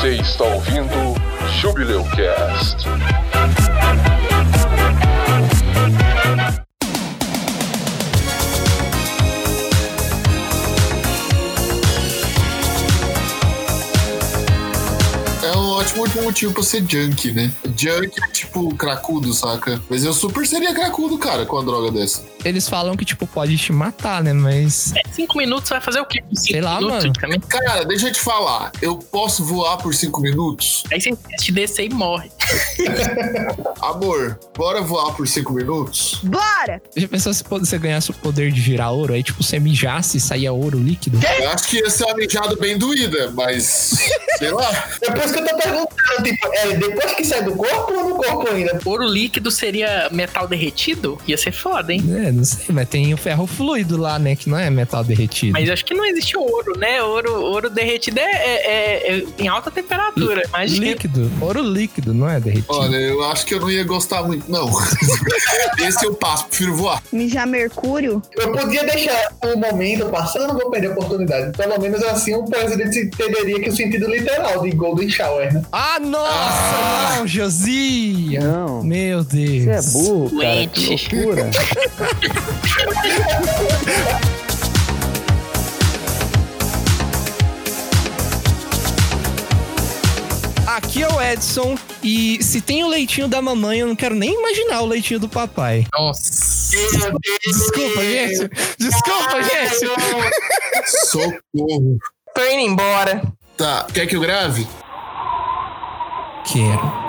Você está ouvindo Jubileu Cast. É um ótimo motivo pra ser junk, né? Junk é tipo cracudo, saca? Mas eu super seria cracudo, cara, com a droga dessa. Eles falam que, tipo, pode te matar, né? Mas. É, cinco minutos vai fazer o quê? Cinco Sei lá, minutos mano. Cara, deixa eu te falar. Eu posso voar por cinco minutos? Aí você teste descer e morre. Amor, bora voar por cinco minutos? Bora! Já pensou se você ganhasse o poder de girar ouro? Aí, tipo, você mijasse e saía ouro líquido? Eu acho que ia ser uma mijada bem doída, mas. sei lá. É por isso que eu tô perguntando, tipo, é depois que sai do corpo ou no corpo ainda? Ouro líquido seria metal derretido? Ia ser foda, hein? É, não sei, mas tem o ferro fluido lá, né? Que não é metal derretido. Mas acho que não existe ouro, né? Ouro, ouro derretido é, é- é- é em alta temperatura. Imagina. Líquido. Ouro líquido, não é derretido. Olha, eu acho que eu não ia gostar muito, não. Esse eu passo, prefiro voar. Mijar mercúrio? Eu podia deixar o momento passar, eu não vou perder a oportunidade. Pelo menos assim o presidente entenderia que o sentido literal de Golden Shower, né? Ah, nossa! Não, Não. Meu Deus. Você é burro, cara. Que loucura. Aqui é o Edson. E se tem o leitinho da mamãe, eu não quero nem imaginar o leitinho do papai. Nossa. Desculpa, gente. Desculpa, gente. Socorro. Tô indo embora. Tá, quer que eu grave? Quero.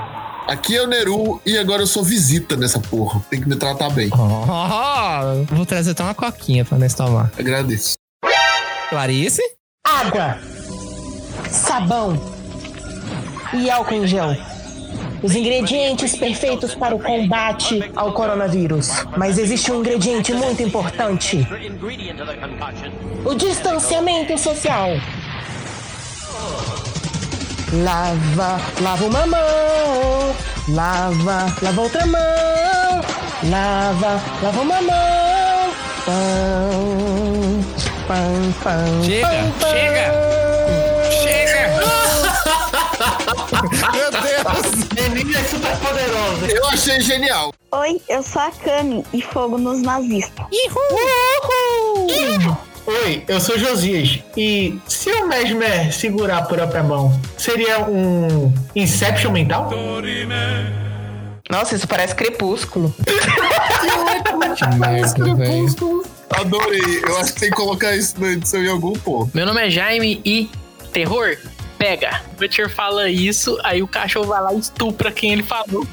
Aqui é o Neru e agora eu sou visita nessa porra. Tem que me tratar bem. Oh, vou trazer até uma coquinha pra nós tomar. Agradeço. Clarice? água, sabão e álcool em gel. Os ingredientes perfeitos para o combate ao coronavírus. Mas existe um ingrediente muito importante: o distanciamento social. Lava, lava uma mão, lava, lava outra mão, lava, lava uma mão. Pão, pão, pão. Chega, pão, pão. chega. Chega! Meu Deus! Menina é super poderosa. Eu achei genial. Oi, eu sou a Kami e fogo nos nazistas. Oi, eu sou Josias. E se o Mesmer segurar a própria mão, seria um Inception mental? Nossa, isso parece crepúsculo. Que merda, velho. Adorei. Eu acho que tem que colocar isso na edição em algum ponto. Meu nome é Jaime e terror pega. O Butcher fala isso, aí o cachorro vai lá e estupra quem ele falou.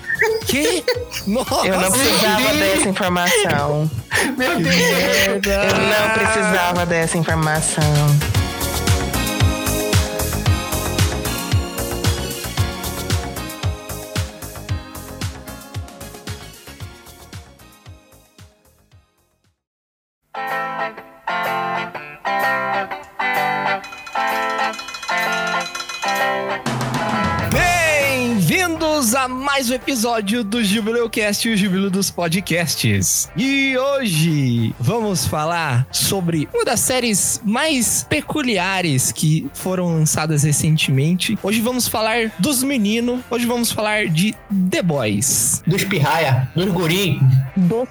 Que? Nossa! Eu não precisava dessa informação. Meu Deus. Eu não precisava dessa informação. Episódio do Jubileu Cast, o Jubileu dos Podcasts. E hoje vamos falar sobre uma das séries mais peculiares que foram lançadas recentemente. Hoje vamos falar dos meninos, hoje vamos falar de The Boys. Dos pirraia, dos guri, Do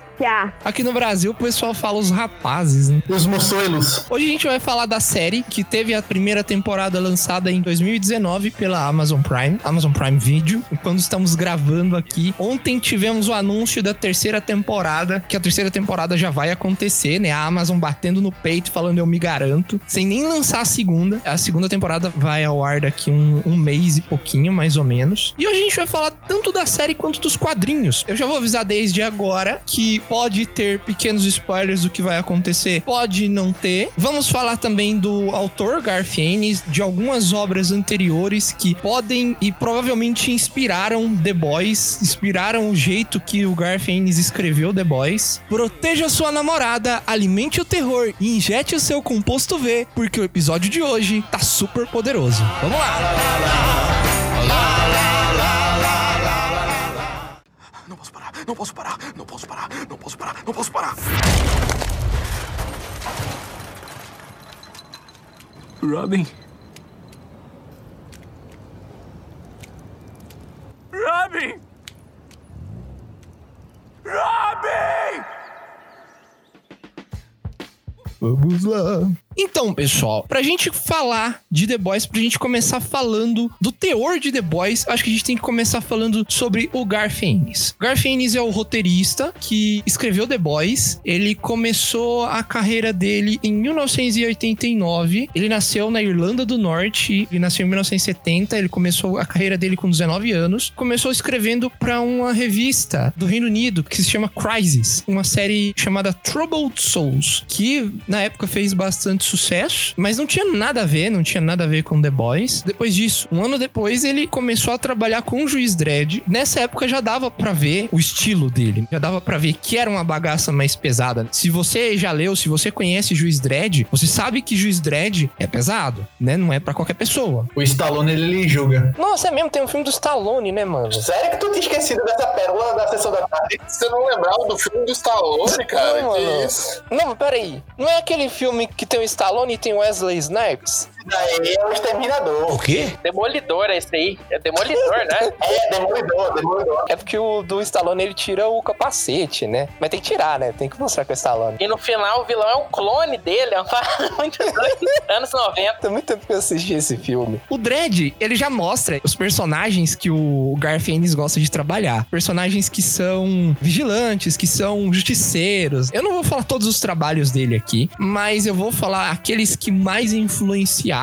Aqui no Brasil o pessoal fala os rapazes, né? dos moçoelos. Hoje a gente vai falar da série que teve a primeira temporada lançada em 2019 pela Amazon Prime, Amazon Prime Video. E quando estamos gravando aqui, ontem tivemos o anúncio da terceira temporada, que a terceira temporada já vai acontecer, né? A Amazon batendo no peito, falando eu me garanto, sem nem lançar a segunda. A segunda temporada vai ao ar daqui um, um mês e pouquinho, mais ou menos. E hoje a gente vai falar tanto da série quanto dos quadrinhos. Eu já vou avisar desde agora que pode ter pequenos spoilers do que vai acontecer, pode não ter. Vamos falar também do autor Garth Ennis, de algumas obras anteriores que podem e provavelmente inspiraram The Boys, inspiraram o jeito que o Garth Ennis escreveu The Boys. Proteja sua namorada, alimente o terror e injete o seu composto V, porque o episódio de hoje tá super poderoso. Vamos lá! Posso parar, não posso parar, não posso parar, não posso parar, não posso parar. Robin? Robin! Robin! Vamos lá. Então, pessoal, pra gente falar de The Boys, pra gente começar falando do teor de The Boys, acho que a gente tem que começar falando sobre o. Garth Ennis é o roteirista que escreveu The Boys. Ele começou a carreira dele em 1989. Ele nasceu na Irlanda do Norte, ele nasceu em 1970, ele começou a carreira dele com 19 anos. Começou escrevendo pra uma revista do Reino Unido que se chama Crisis, uma série chamada Troubled Souls, que na época fez bastante sucesso, mas não tinha nada a ver, não tinha nada a ver com The Boys. Depois disso, um ano depois, ele começou a trabalhar com o Juiz Dredd. Nessa época já dava pra ver o estilo dele, já dava pra ver que era uma bagaça mais pesada. Se você já leu, se você conhece Juiz Dredd, você sabe que Juiz Dredd é pesado, né? Não é pra qualquer pessoa. O Stallone, ele lhe julga. Nossa, é mesmo, tem um filme do Stallone, né, mano? Sério que tu tinha esquecido dessa pérola da sessão da tarde? Você não lembrava do filme do Stallone, cara? Não, que mano. isso? Não, peraí. Não é aquele filme que tem o Stallone tem Wesley Snipes? Daí é o Exterminador. O quê? Demolidor é esse aí. É Demolidor, né? É, Demolidor, Demolidor. É porque o do Stallone ele tira o capacete, né? Mas tem que tirar, né? Tem que mostrar que é o Stallone. E no final o vilão é um clone dele. É uma muito doido. Anos 90. Tem muito tempo que eu assisti esse filme. O Dredd, ele já mostra os personagens que o Garth Ennis gosta de trabalhar. Personagens que são vigilantes, que são justiceiros. Eu não vou falar todos os trabalhos dele aqui, mas eu vou falar aqueles que mais influenciaram,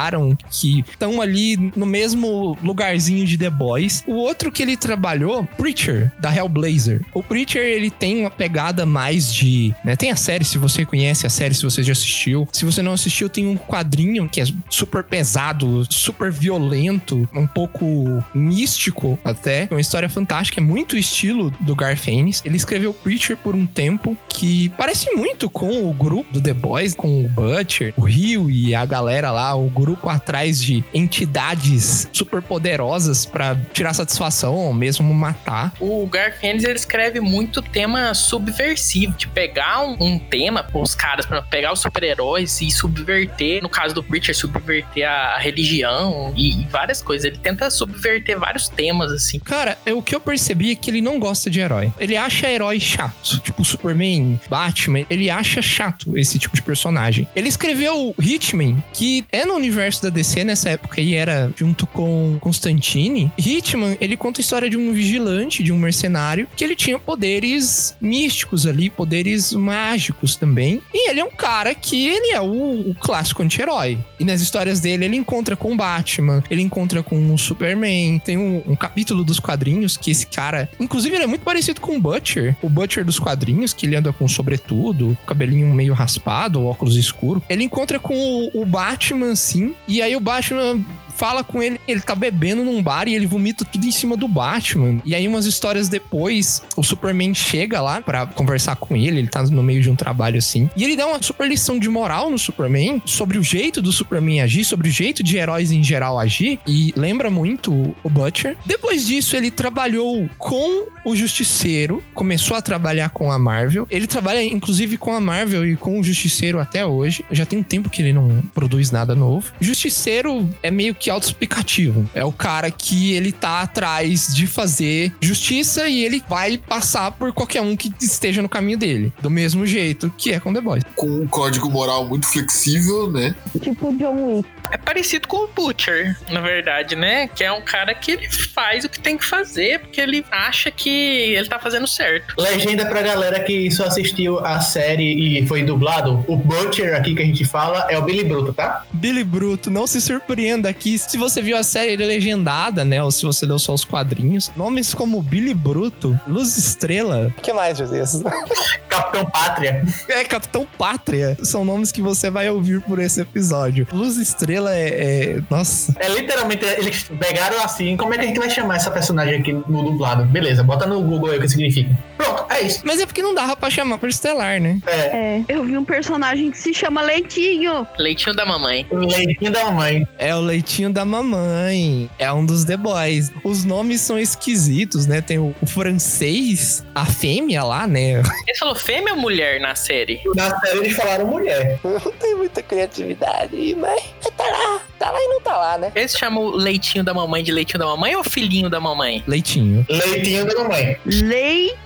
que estão ali no mesmo lugarzinho de The Boys. O outro que ele trabalhou, Preacher, da Hellblazer. O Preacher, ele tem uma pegada mais de... Né? Tem a série, se você conhece a série, se você já assistiu. Se você não assistiu, tem um quadrinho que é super pesado, super violento, um pouco místico até. É uma história fantástica, é muito estilo do Garth Ennis. Ele escreveu Preacher por um tempo que parece muito com o grupo do The Boys, com o Butcher, o Rio e a galera lá, o grupo atrás de entidades super poderosas pra tirar satisfação ou mesmo matar. O Ennis, ele escreve muito tema subversivo, de pegar um, um tema, os caras, pra pegar os super-heróis e subverter, no caso do Preacher, subverter a religião e, e várias coisas. Ele tenta subverter vários temas, assim. Cara, é, o que eu percebi é que ele não gosta de herói. Ele acha herói chato. Tipo Superman, Batman. Ele acha chato esse tipo de personagem. Ele escreveu Hitman, que é no universo da DC nessa época e era junto com Constantine. Hitman, ele conta a história de um vigilante, de um mercenário, que ele tinha poderes místicos ali, poderes mágicos também. E ele é um cara que ele é o, o clássico anti-herói. E nas histórias dele, ele encontra com o Batman, ele encontra com o Superman. Tem um, um capítulo dos quadrinhos que esse cara. Inclusive, ele é muito parecido com o Butcher. O Butcher dos quadrinhos, que ele anda com sobretudo, cabelinho meio raspado, óculos escuro. Ele encontra com o, o Batman, sim. E aí o Batman fala com ele, ele tá bebendo num bar e ele vomita tudo em cima do Batman. E aí, umas histórias depois, o Superman chega lá pra conversar com ele, ele tá no meio de um trabalho assim. E ele dá uma super lição de moral no Superman sobre o jeito do Superman agir, sobre o jeito de heróis em geral agir. E lembra muito o Butcher. Depois disso, ele trabalhou com o Justiceiro, começou a trabalhar com a Marvel. Ele trabalha, inclusive, com a Marvel e com o Justiceiro até hoje. Já tem um tempo que ele não produz nada novo. Justiceiro é meio que autoexplicativo. É o cara que ele tá atrás de fazer justiça e ele vai passar por qualquer um que esteja no caminho dele. Do mesmo jeito que é com The Boys. Com um código moral muito flexível, né? Tipo John Wick. É parecido com o Butcher, na verdade, né? Que é um cara que ele faz o que tem que fazer, porque ele acha que ele tá fazendo certo. Legenda pra galera que só assistiu a série e foi dublado. O Butcher aqui que a gente fala é o Billy Bruto, tá? Billy Bruto, não se surpreenda aqui se você viu a série legendada, né? Ou se você leu só os quadrinhos. Nomes como Billy Bruto, Luz Estrela. O que mais, Jesus? Capitão Pátria. É, Capitão Pátria. São nomes que você vai ouvir por esse episódio. Luz Estrela é. é- Nossa. É literalmente, eles pegaram assim, como é que a gente vai chamar essa personagem aqui no dublado? Beleza, bota no Google aí o que significa. Pronto, é isso. Mas é porque não dava pra chamar por Estelar, né? É, É, eu vi um personagem que se chama Leitinho. Leitinho da mamãe. o leitinho da mamãe. É o leitinho da mamãe. É um dos The Boys. Os nomes são esquisitos, né? Tem o, o francês, a fêmea lá, né? Ele falou fêmea ou mulher na série? Na série eles falaram mulher. Não tem muita criatividade, mas tá lá. Tá lá e não tá lá, né? Eles chamam o leitinho da mamãe de leitinho da mamãe ou filhinho da mamãe? Leitinho. Leitinho da mamãe. Mamãe. Leitinho!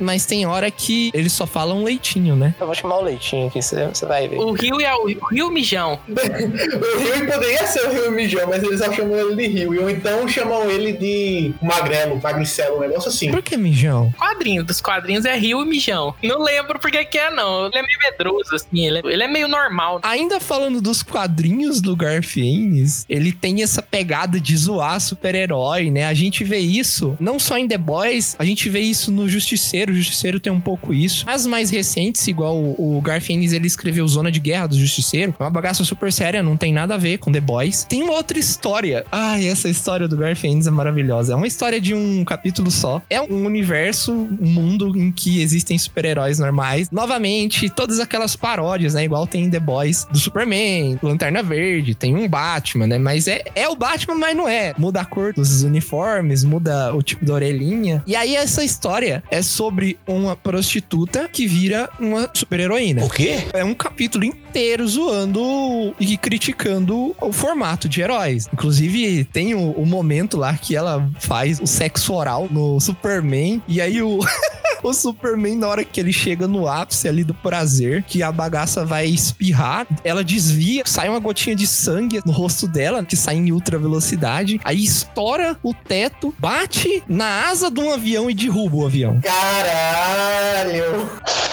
Mas tem hora que eles só falam leitinho, né? Eu vou chamar o leitinho aqui, você vai ver. O Rio é o Rio Mijão. O Rio poderia ser o Rio Mijão, mas eles só chamam ele de Rio. Ou então chamam ele de Magrelo, Magricelo, um negócio assim. Por que mijão? Quadrinho dos quadrinhos é Rio e Mijão. Não lembro porque que é, não. Ele é meio medroso, assim. Ele é, ele é meio normal. Ainda falando dos quadrinhos do Garfienes, ele tem essa pegada de zoar super-herói, né? A gente vê isso não só em The Boys, a gente vê isso no Justiceiro. O Justiceiro tem um pouco isso. As mais recentes, igual o, o ele escreveu Zona de Guerra do Justiceiro. É uma bagaça super séria, não tem nada a ver com The Boys. Tem uma outra história. Ai, essa história do Garfienes é maravilhosa. É uma história de um capítulo só. É um universo, um mundo em que existem super-heróis normais. Novamente, todas aquelas paródias, né? Igual tem em The Boys do Superman, Lanterna Verde, tem um Batman, né? Mas é, é o Batman, mas não é. Muda a cor dos uniformes, muda o tipo da orelhinha. E aí essa história é sobre uma prostituta que vira uma super-heroína. O quê? É um capítulo inteiro zoando e criticando o formato de heróis. Inclusive, tem o, o momento lá que ela faz o sexo oral no Superman. E aí o. O Superman, na hora que ele chega no ápice ali do prazer, que a bagaça vai espirrar, ela desvia, sai uma gotinha de sangue no rosto dela, que sai em ultra velocidade, aí estoura o teto, bate na asa de um avião e derruba o avião. Caralho!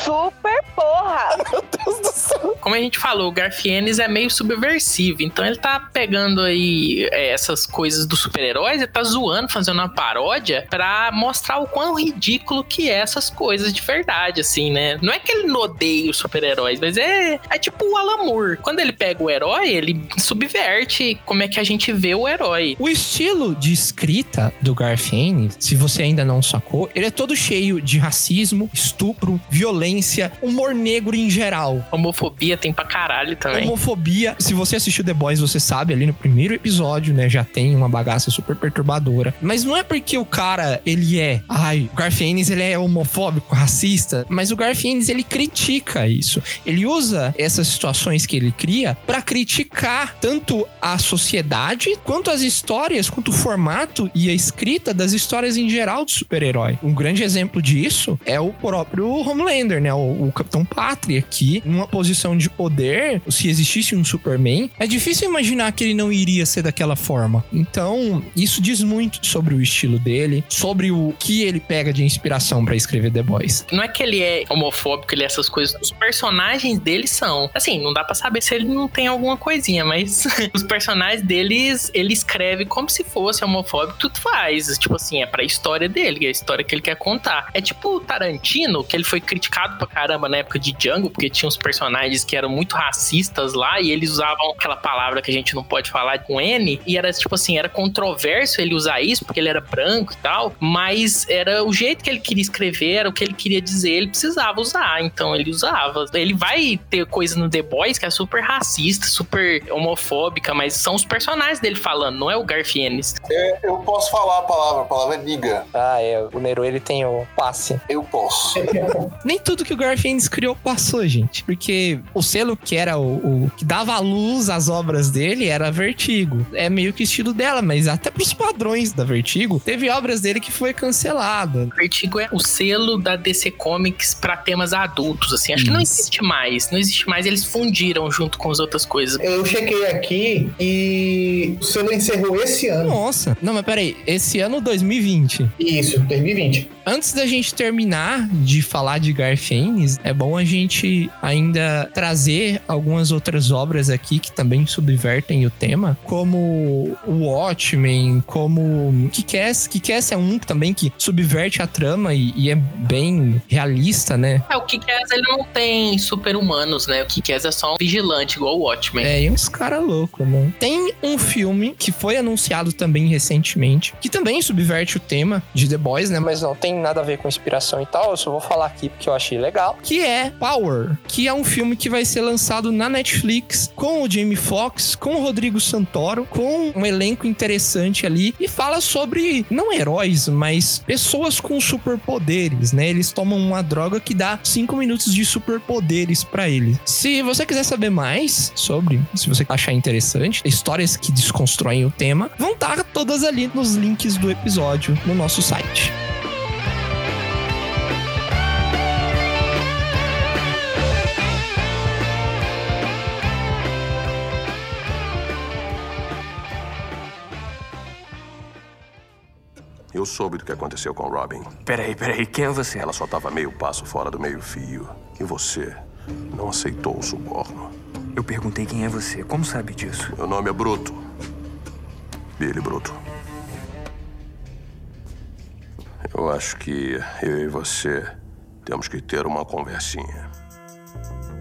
Super porra! Como a gente falou, o Garfienes é meio subversivo. Então ele tá pegando aí é, essas coisas dos super-heróis, ele tá zoando, fazendo uma paródia pra mostrar o quão ridículo que é essas coisas de verdade, assim, né? Não é que ele odeia os super-heróis, mas é, é tipo o Alan Moore. Quando ele pega o herói, ele subverte como é que a gente vê o herói. O estilo de escrita do Garfienes, se você ainda não sacou, ele é todo cheio de racismo, estupro, violência, humor negro em geral. Homofobia tem pra caralho também. Homofobia. Se você assistiu The Boys, você sabe ali no primeiro episódio, né? Já tem uma bagaça super perturbadora. Mas não é porque o cara, ele é. Ai, o Garfienes, ele é homofóbico, racista. Mas o Garfienes, ele critica isso. Ele usa essas situações que ele cria pra criticar tanto a sociedade, quanto as histórias, quanto o formato e a escrita das histórias em geral do super-herói. Um grande exemplo disso é o próprio Homelander, né? O, o Capitão Pátria aqui, numa posição de poder, se existisse um Superman, é difícil imaginar que ele não iria ser daquela forma. Então, isso diz muito sobre o estilo dele, sobre o que ele pega de inspiração pra escrever The Boys. Não é que ele é homofóbico, ele é essas coisas. Os personagens dele são. Assim, não dá pra saber se ele não tem alguma coisinha, mas os personagens deles, ele escreve como se fosse homofóbico, tudo faz. Tipo assim, é pra história dele, é a história que ele quer contar. É tipo o Tarantino, que ele foi criticado pra caramba na época de Django, porque tinha uns personagens que eram muito racistas lá e eles usavam aquela palavra que a gente não pode falar com N, e era tipo assim, era controverso ele usar isso, porque ele era branco e tal, mas era o jeito que ele queria escrever, era o que ele queria dizer, ele precisava usar, então ele usava. Ele vai ter coisa no The Boys que é super racista, super homofóbica, mas são os personagens dele falando, não é o Garfienes. É, eu posso falar a palavra, a palavra é niga. Ah, é. O Nero, ele tem o passe. Eu posso. Nem tudo que o Garfienes criou passou, gente. Porque o selo que era o, o que dava a luz às obras dele era Vertigo. É meio que o estilo dela, mas até pros padrões da Vertigo, teve obras dele que foi cancelada. Vertigo é o selo da DC Comics pra temas adultos, assim. Acho que não Isso. existe mais. Não existe mais. Eles fundiram junto com as outras coisas. Eu chequei aqui e o selo encerrou esse ano. Nossa. Não, mas peraí. Esse ano 2020. Isso, 2020. Antes da gente terminar de falar de Garfienes, é bom a gente ainda trazer algumas outras obras aqui que também subvertem o tema, como o Watchmen, como Kick-Ass. Kick-Ass é um também que subverte a trama e, e é bem realista, né? É, o Kick-Ass, ele não tem super-humanos, né? O Kick-Ass é só um vigilante, igual o Watchmen. É, e uns caras loucos, né? Tem um filme que foi anunciado também recentemente, que também subverte o tema de The Boys, né? Mas não tem nada a ver com inspiração e tal, eu só vou falar aqui porque eu achei legal. Que é Power, que é um filme que vai ser lançado na Netflix com o Jamie Foxx, com o Rodrigo Santoro, com um elenco interessante ali e fala sobre não heróis, mas pessoas com superpoderes, né? Eles tomam uma droga que dá 5 minutos de superpoderes pra eles. Se você quiser saber mais sobre, se você achar interessante, histórias que desconstroem o tema, vão estar todas ali nos links do episódio no nosso site. Soube do que aconteceu com Robin. Peraí, peraí, quem é você? Ela só estava meio passo fora do meio-fio. E você não aceitou o suborno. Eu perguntei quem é você. Como sabe disso? Meu nome é Bruto. Billy Bruto. Eu acho que eu e você temos que ter uma conversinha.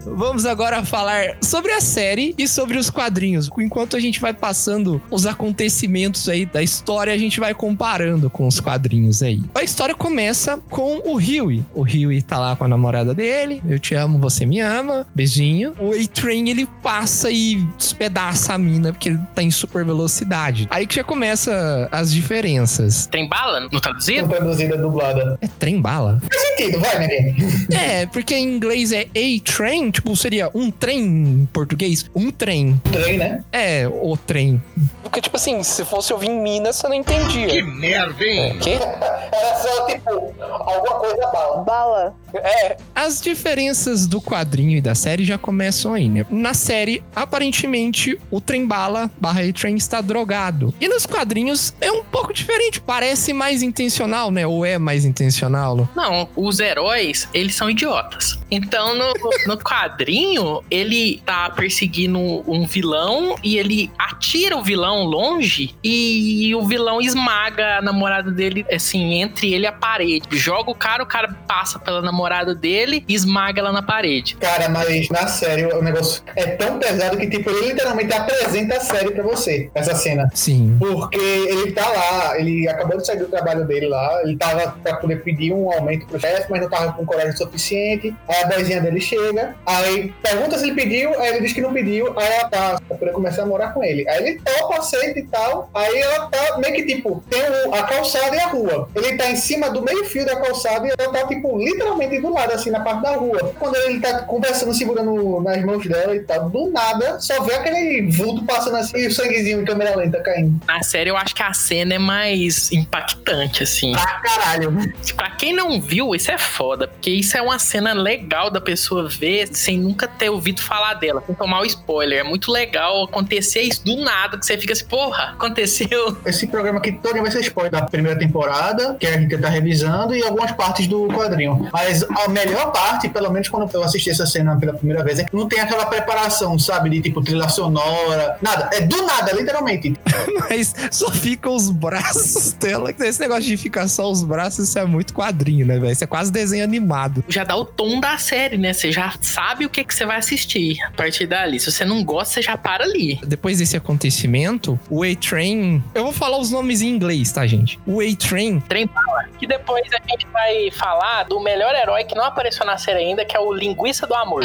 Vamos agora falar sobre a série e sobre os quadrinhos. Enquanto a gente vai passando os acontecimentos aí da história, a gente vai comparando com os quadrinhos aí. A história começa com o Huey. O Huey tá lá com a namorada dele. Eu te amo, você me ama. Beijinho. O A-Train ele passa e despedaça a mina porque ele tá em super velocidade. Aí que já começa as diferenças. Tem bala no traduzido? Traduzida, dublada. É trem bala? Faz sentido, vai, né? É, porque em inglês é A-Train, tipo, seria um trem em português. Um trem. Trem, né? É, o trem. Porque, tipo assim, se fosse ouvir em Minas, você não entendia. Que merda, hein? quê? Era só, tipo, alguma coisa bala. Bala. É. As diferenças do quadrinho e da série já começam aí, né? Na série, aparentemente, o trem bala barra A-Train está drogado. E nos quadrinhos é um pouco diferente. Parece mais intencional, né? Ou é mais intencional? Não, os heróis, eles são idiotas. Então, no, no quadrinho, ele tá perseguindo um vilão e ele atira o vilão longe e o vilão esmaga a namorada dele, assim, entre ele e a parede. Joga o cara, o cara passa pela namorada dele e esmaga ela na parede. Cara, mas na série o negócio é tão pesado que, tipo, ele literalmente apresenta a série pra você, essa cena. Sim. Porque ele tá lá, ele acabou de sair do trabalho dele lá, ele tava pra poder pedir um aumento pro chefe, mas não tava com coragem suficiente. Aí a boizinha dele chega, aí pergunta se ele pediu, aí ele diz que não pediu, aí ela tá, pra poder começar a morar com ele. Aí ele topa, aceita e tal, aí ela tá meio que tipo, tem a calçada e a rua. Ele tá em cima do meio fio da calçada e ela tá, tipo, literalmente do lado, assim, na parte da rua. Quando ele tá conversando, segurando nas mãos dela e tal, do nada, só vê aquele vulto passando assim e o sanguezinho em câmera lenta caindo. Na série, eu acho que a cena é mais impactante, assim. Pra caralho. Pra quem não viu, isso é foda, porque isso é uma cena legal da pessoa ver sem nunca ter ouvido falar dela, sem tomar o spoiler. É muito legal acontecer isso do nada, que você fica assim, porra, aconteceu. Esse programa aqui todo vai ser spoiler da primeira temporada, que a gente tá revisando, e algumas partes do quadrinho. Mas a melhor parte, pelo menos quando eu assisti essa cena pela primeira vez, é que não tem aquela preparação, sabe? De tipo trilha sonora, nada. É do nada, literalmente. Mas só ficam os braços dela. Esse negócio de ficar só os braços, isso é muito quadrinho, né, velho? Isso é quase desenho animado. Já dá o tom da série, né? Você já sabe o que, que você vai assistir a partir dali. Se você não gosta, você já para ali. Depois desse acontecimento, o A-Train. Eu vou falar os nomes em inglês, tá, gente? O A-Train. Trem bala. Que depois a gente vai falar do melhor herói que não apareceu na série ainda, que é o Linguiça do Amor.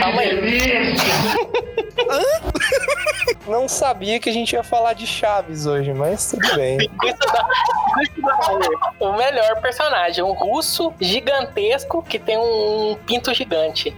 Calma aí. Não sabia que a gente ia falar de Chaves hoje, mas tudo bem. Linguiça do, Amor. O melhor personagem, um russo gigantesco que tem um pinto gigante.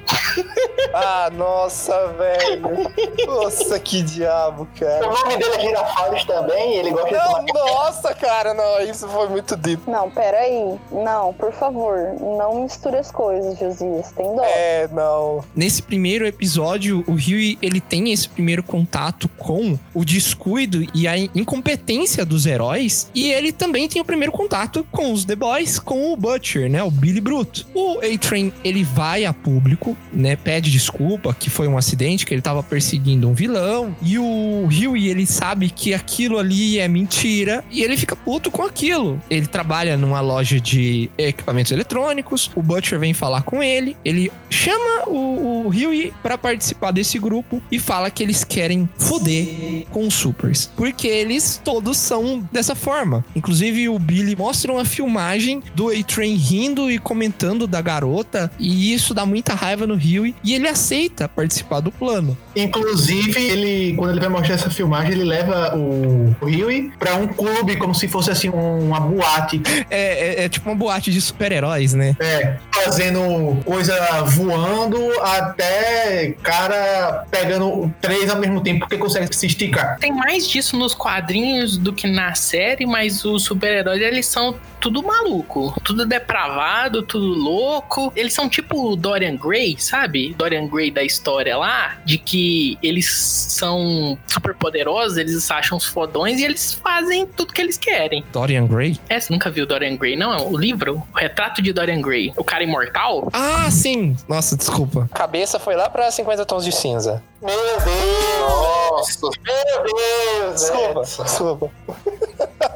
ah, nossa, velho. Nossa, que diabo, O cara. nome dele é Girafales também, ele gosta de Não, nossa, cara, não, isso foi muito deep. Não, peraí. Não, por favor. Não misture as coisas, Josias. Tem dó. É, não. Nesse primeiro episódio, o Rio ele tem esse primeiro contato com o descuido e a incompetência dos heróis. E ele também tem o primeiro contato com os The Boys, com o Butcher, né? O Billy Bruto. O A-Train, ele vai a público, né? Pede desculpa que foi um acidente, que ele tava perseguindo um vilão. E o Huey, ele sabe que aquilo ali é mentira. E ele fica puto com aquilo. Ele trabalha numa loja de equipamentos eletrônicos. O Butcher vem falar com ele. Ele chama o, o Huey pra participar desse grupo e fala que eles querem foder com os supers. Porque eles todos são dessa forma. Inclusive o Billy mostram a filmagem do A-Train rindo e comentando da garota, e isso dá muita raiva no Huey, e ele aceita participar do plano. Inclusive, ele, quando ele vai mostrar essa filmagem, ele leva o, o Huey pra um clube, como se fosse assim, um- uma boate. É, é- é tipo uma boate de super-heróis, né? É, fazendo coisa voando até cara pegando três ao mesmo tempo porque consegue se esticar. Tem mais disso nos quadrinhos do que na série, mas os super-heróis, eles são tudo maluco. Tudo depravado, tudo louco. Eles são tipo o Dorian Gray, sabe? Dorian Gray da história lá, de que eles são super poderosos, eles se acham os fodões e eles fazem tudo que eles querem. Dorian Gray? É, você nunca viu Dorian Gray, não? É o livro? O retrato de Dorian Gray. O cara imortal? Ah, sim! Nossa, desculpa. Cabeça foi lá pra 50 tons de cinza. Meu Deus! Nossa. Meu Deus! Desculpa, desculpa.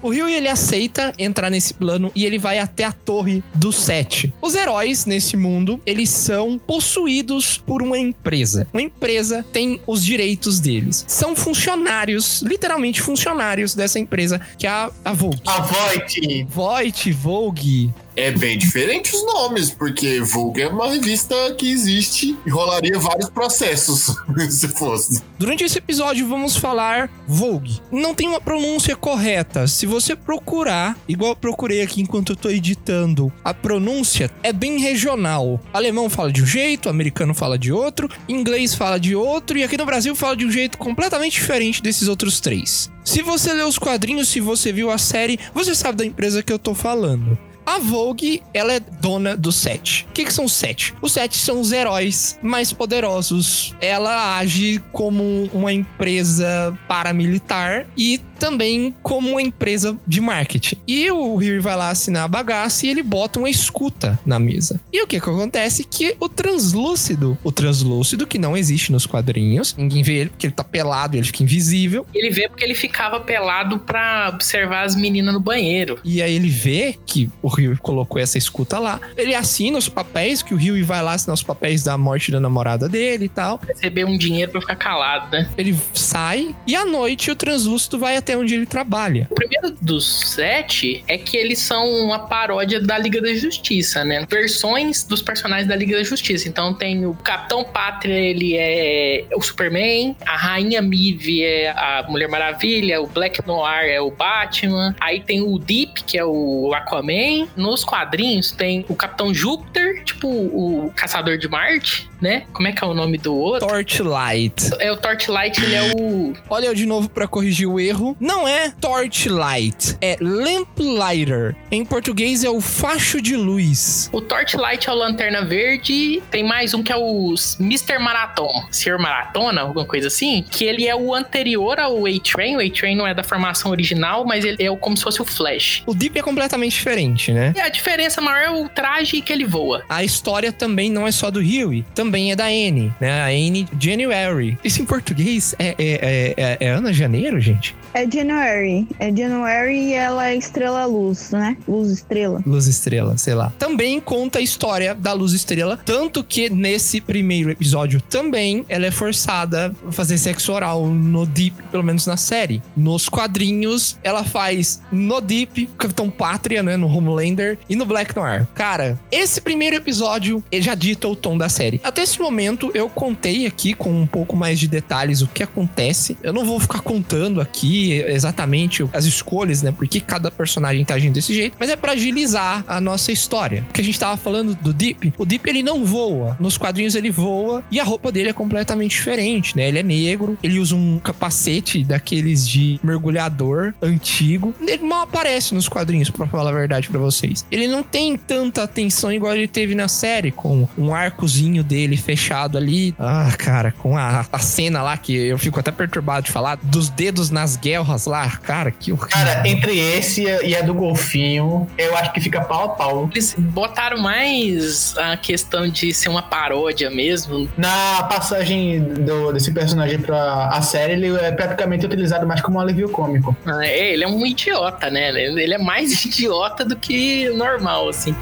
O Rio ele aceita entrar nesse plano e ele vai até a torre do Sete. Os heróis nesse mundo, eles são possuídos por uma empresa. Uma empresa tem os direitos deles. São funcionários, literalmente funcionários dessa empresa, que é a, a Vogue. A Voight! Voight, Vogue. É bem diferente os nomes, porque Vogue é uma revista que existe e rolaria vários processos se fosse. Durante esse episódio vamos falar Vogue. Não tem uma pronúncia correta. Se você procurar, igual eu procurei aqui enquanto eu tô editando, a pronúncia é bem regional. Alemão fala de um jeito, americano fala de outro, inglês fala de outro e aqui no Brasil fala de um jeito completamente diferente desses outros três. Se você leu os quadrinhos, se você viu a série, você sabe da empresa que eu tô falando. A Vogue, ela é dona do Sete. O que, que são os Sete? Os Sete são os heróis mais poderosos. Ela age como uma empresa paramilitar e também como uma empresa de marketing. E o Harry vai lá assinar a bagaça e ele bota uma escuta na mesa. E o que que acontece? Que o translúcido, o translúcido que não existe nos quadrinhos, ninguém vê ele porque ele tá pelado, ele fica invisível. Ele vê porque ele ficava pelado pra observar as meninas no banheiro. E aí ele vê que o Rio colocou essa escuta lá. Ele assina os papéis, que o Rio vai lá assinar os papéis da morte da namorada dele e tal. Receber um dinheiro pra ficar calado, né? Ele sai e à noite o translúcido vai até onde ele trabalha. O primeiro dos sete é que eles são uma paródia da Liga da Justiça, né? Versões dos personagens da Liga da Justiça. Então tem o Capitão Pátria, ele é o Superman, a Rainha Mive é a Mulher Maravilha, o Black Noir é o Batman, aí tem o Deep, que é o Aquaman. Nos quadrinhos tem o Capitão Júpiter, tipo o Caçador de Marte, né? Como é que é o nome do outro? Torchlight. É o Torchlight, ele é o Olha eu de novo pra corrigir o erro. Não é Torchlight, é Lamplighter. Em português é o facho de luz. O Torchlight é o Lanterna Verde. Tem mais um que é o Mr. Marathon. Sr. Maratona, alguma coisa assim. Que ele é o anterior ao A-Train. O A-Train não é da formação original, mas ele é como se fosse o Flash. O Deep é completamente diferente, né? E a diferença maior é o traje que ele voa. A história também não é só do Huey, também é da Anne, né? A Anne January. Isso em português é, é, é, é, é Ana Janeiro, gente? É January. É January e ela é estrela luz, né? Luz estrela. Luz Estrela, sei lá. Também conta a história da Luz Estrela, tanto que nesse primeiro episódio também ela é forçada a fazer sexo oral no Deep, pelo menos na série. Nos quadrinhos, ela faz no Deep, Capitão Pátria, né, no Homelander e no Black Noir. Cara, esse primeiro episódio ele já dita o tom da série. Até esse momento eu contei aqui com um pouco mais de detalhes o que acontece. Eu não vou ficar contando aqui exatamente as escolhas, né, porque cada personagem tá agindo desse jeito, mas é pra agilizar a nossa história. Porque a gente tava falando do Deep, o Deep ele não voa. Nos quadrinhos ele voa e a roupa dele é completamente diferente, né? Ele é negro, ele usa um capacete daqueles de mergulhador antigo. Ele mal aparece nos quadrinhos, pra falar a verdade pra vocês. Ele não tem tanta atenção igual ele teve na série, com um arcozinho dele fechado ali. Ah, cara, com a, a cena lá que eu fico até perturbado de falar, dos dedos nas guerras lá. Cara, que horrível. Cara, entre esse e a do golfinho, eu acho que fica pau a pau. Eles botaram mais a questão de ser uma paródia mesmo. Na passagem do- desse personagem pra a série, ele é praticamente utilizado mais como um alívio cômico. É, ele é um idiota, né? Ele é mais idiota do que normal, assim.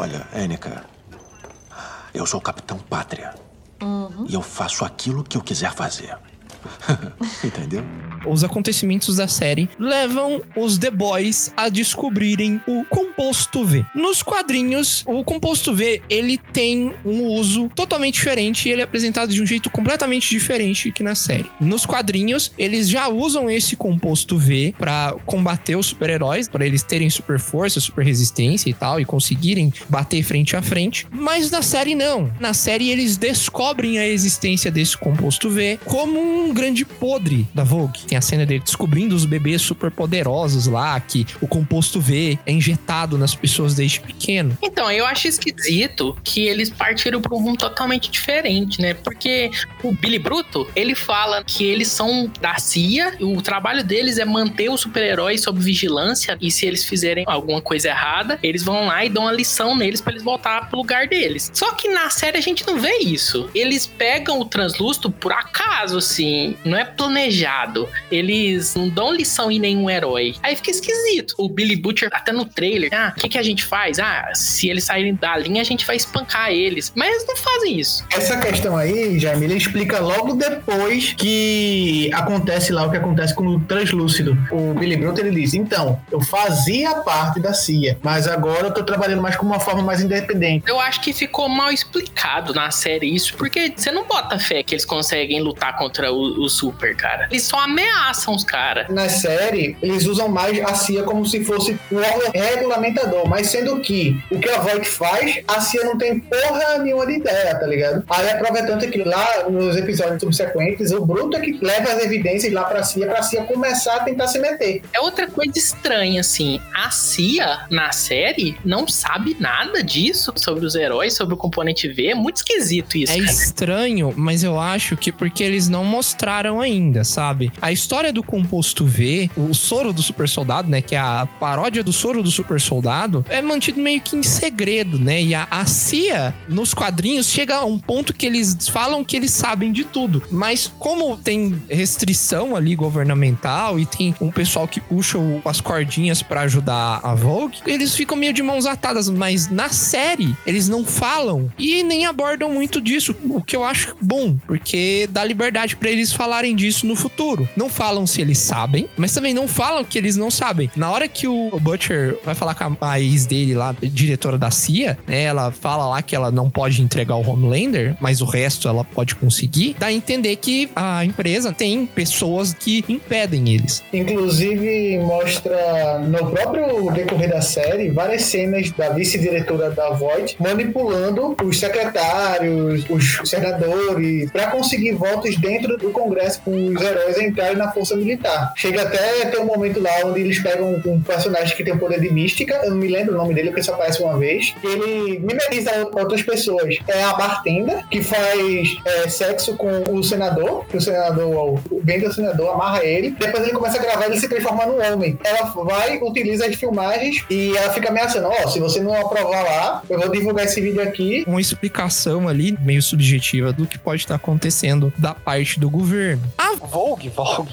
Olha, Annika. Eu sou o Capitão Pátria. E eu faço aquilo que eu quiser fazer. Entendeu? Os acontecimentos da série levam os The Boys a descobrirem o composto V. Nos quadrinhos, o composto V ele tem um uso totalmente diferente e ele é apresentado de um jeito completamente diferente que na série. Nos quadrinhos, eles já usam esse composto V para combater os super-heróis, para eles terem super força, super resistência e tal e conseguirem bater frente a frente. Mas na série não. Na série eles descobrem a existência desse composto V como um grande podre da Vogue. Tem a cena dele descobrindo os bebês super poderosos lá, que o composto V é injetado nas pessoas desde pequeno. Então, eu acho esquisito que eles partiram para um rumo totalmente diferente, né? Porque o Billy Bruto, ele fala que eles são da CIA, o trabalho deles é manter os super-heróis sob vigilância, e se eles fizerem alguma coisa errada, eles vão lá e dão uma lição neles para eles voltar pro lugar deles. Só que na série a gente não vê isso. Eles pegam o translúcido por acaso, assim, não é planejado. Eles não dão lição em nenhum herói. Aí fica esquisito. O Billy Butcher, até no trailer, ah, o que, que a gente faz? Ah, se eles saírem da linha, a gente vai espancar eles. Mas eles não fazem isso. Essa questão aí, Jaime, ele explica logo depois que acontece lá o que acontece com o translúcido. O Billy Bruto, ele diz, então, eu fazia parte da CIA, mas agora eu tô trabalhando mais com uma forma mais independente. Eu acho que ficou mal explicado na série isso, porque você não bota fé que eles conseguem lutar contra o, o Super, cara. Eles só ameaçam os caras. Na série, eles usam mais a CIA como se fosse um órgão regulamentador, mas sendo que o que a Voight faz, a CIA não tem porra nenhuma de ideia, tá ligado? Aí aproveitando que lá nos episódios subsequentes, o Bruto é que leva as evidências lá pra CIA, pra CIA começar a tentar se meter. É outra coisa estranha, assim. A CIA, na série, não sabe nada disso sobre os heróis, sobre o componente V. É muito esquisito isso. É cara. estranho, mas eu acho que porque eles não mostraram ainda, sabe? A história do composto V, o soro do super soldado, né? Que é a paródia do soro do super soldado, é mantido meio que em segredo, né? E a, a CIA, nos quadrinhos, chega a um ponto que eles falam que eles sabem de tudo. Mas como tem restrição ali governamental e tem um pessoal que puxa o- as cordinhas pra ajudar a Vogue, eles ficam meio de mãos atadas. Mas na série, eles não falam e nem abordam muito disso, o que eu acho bom, porque dá liberdade pra eles falarem disso no futuro. Não falam se eles sabem, mas também não falam que eles não sabem. Na hora que o Butcher vai falar com a, ex dele lá, diretora da CIA, né? Ela fala lá que ela não pode entregar o Homelander, mas o resto ela pode conseguir. Dá a entender que a empresa tem pessoas que impedem eles. Inclusive, mostra no próprio decorrer da série várias cenas da vice-diretora da Voight manipulando os secretários, os senadores, para conseguir votos dentro do Congresso com os heróis entrarem na força militar. Chega até ter um momento lá onde eles pegam um personagem que tem o poder de mística, eu não me lembro o nome dele, porque só aparece uma vez, e ele mimetiza outras pessoas. É a bartenda, que faz é, sexo com o senador, que o senador, o bem do senador, amarra ele, depois ele começa a gravar ele se transforma num homem. Ela vai, utiliza as filmagens e ela fica ameaçando: Ó, se você não aprovar lá, eu vou divulgar esse vídeo aqui. Uma explicação ali, meio subjetiva, do que pode estar acontecendo da parte do governo. A Vogue, Vogue,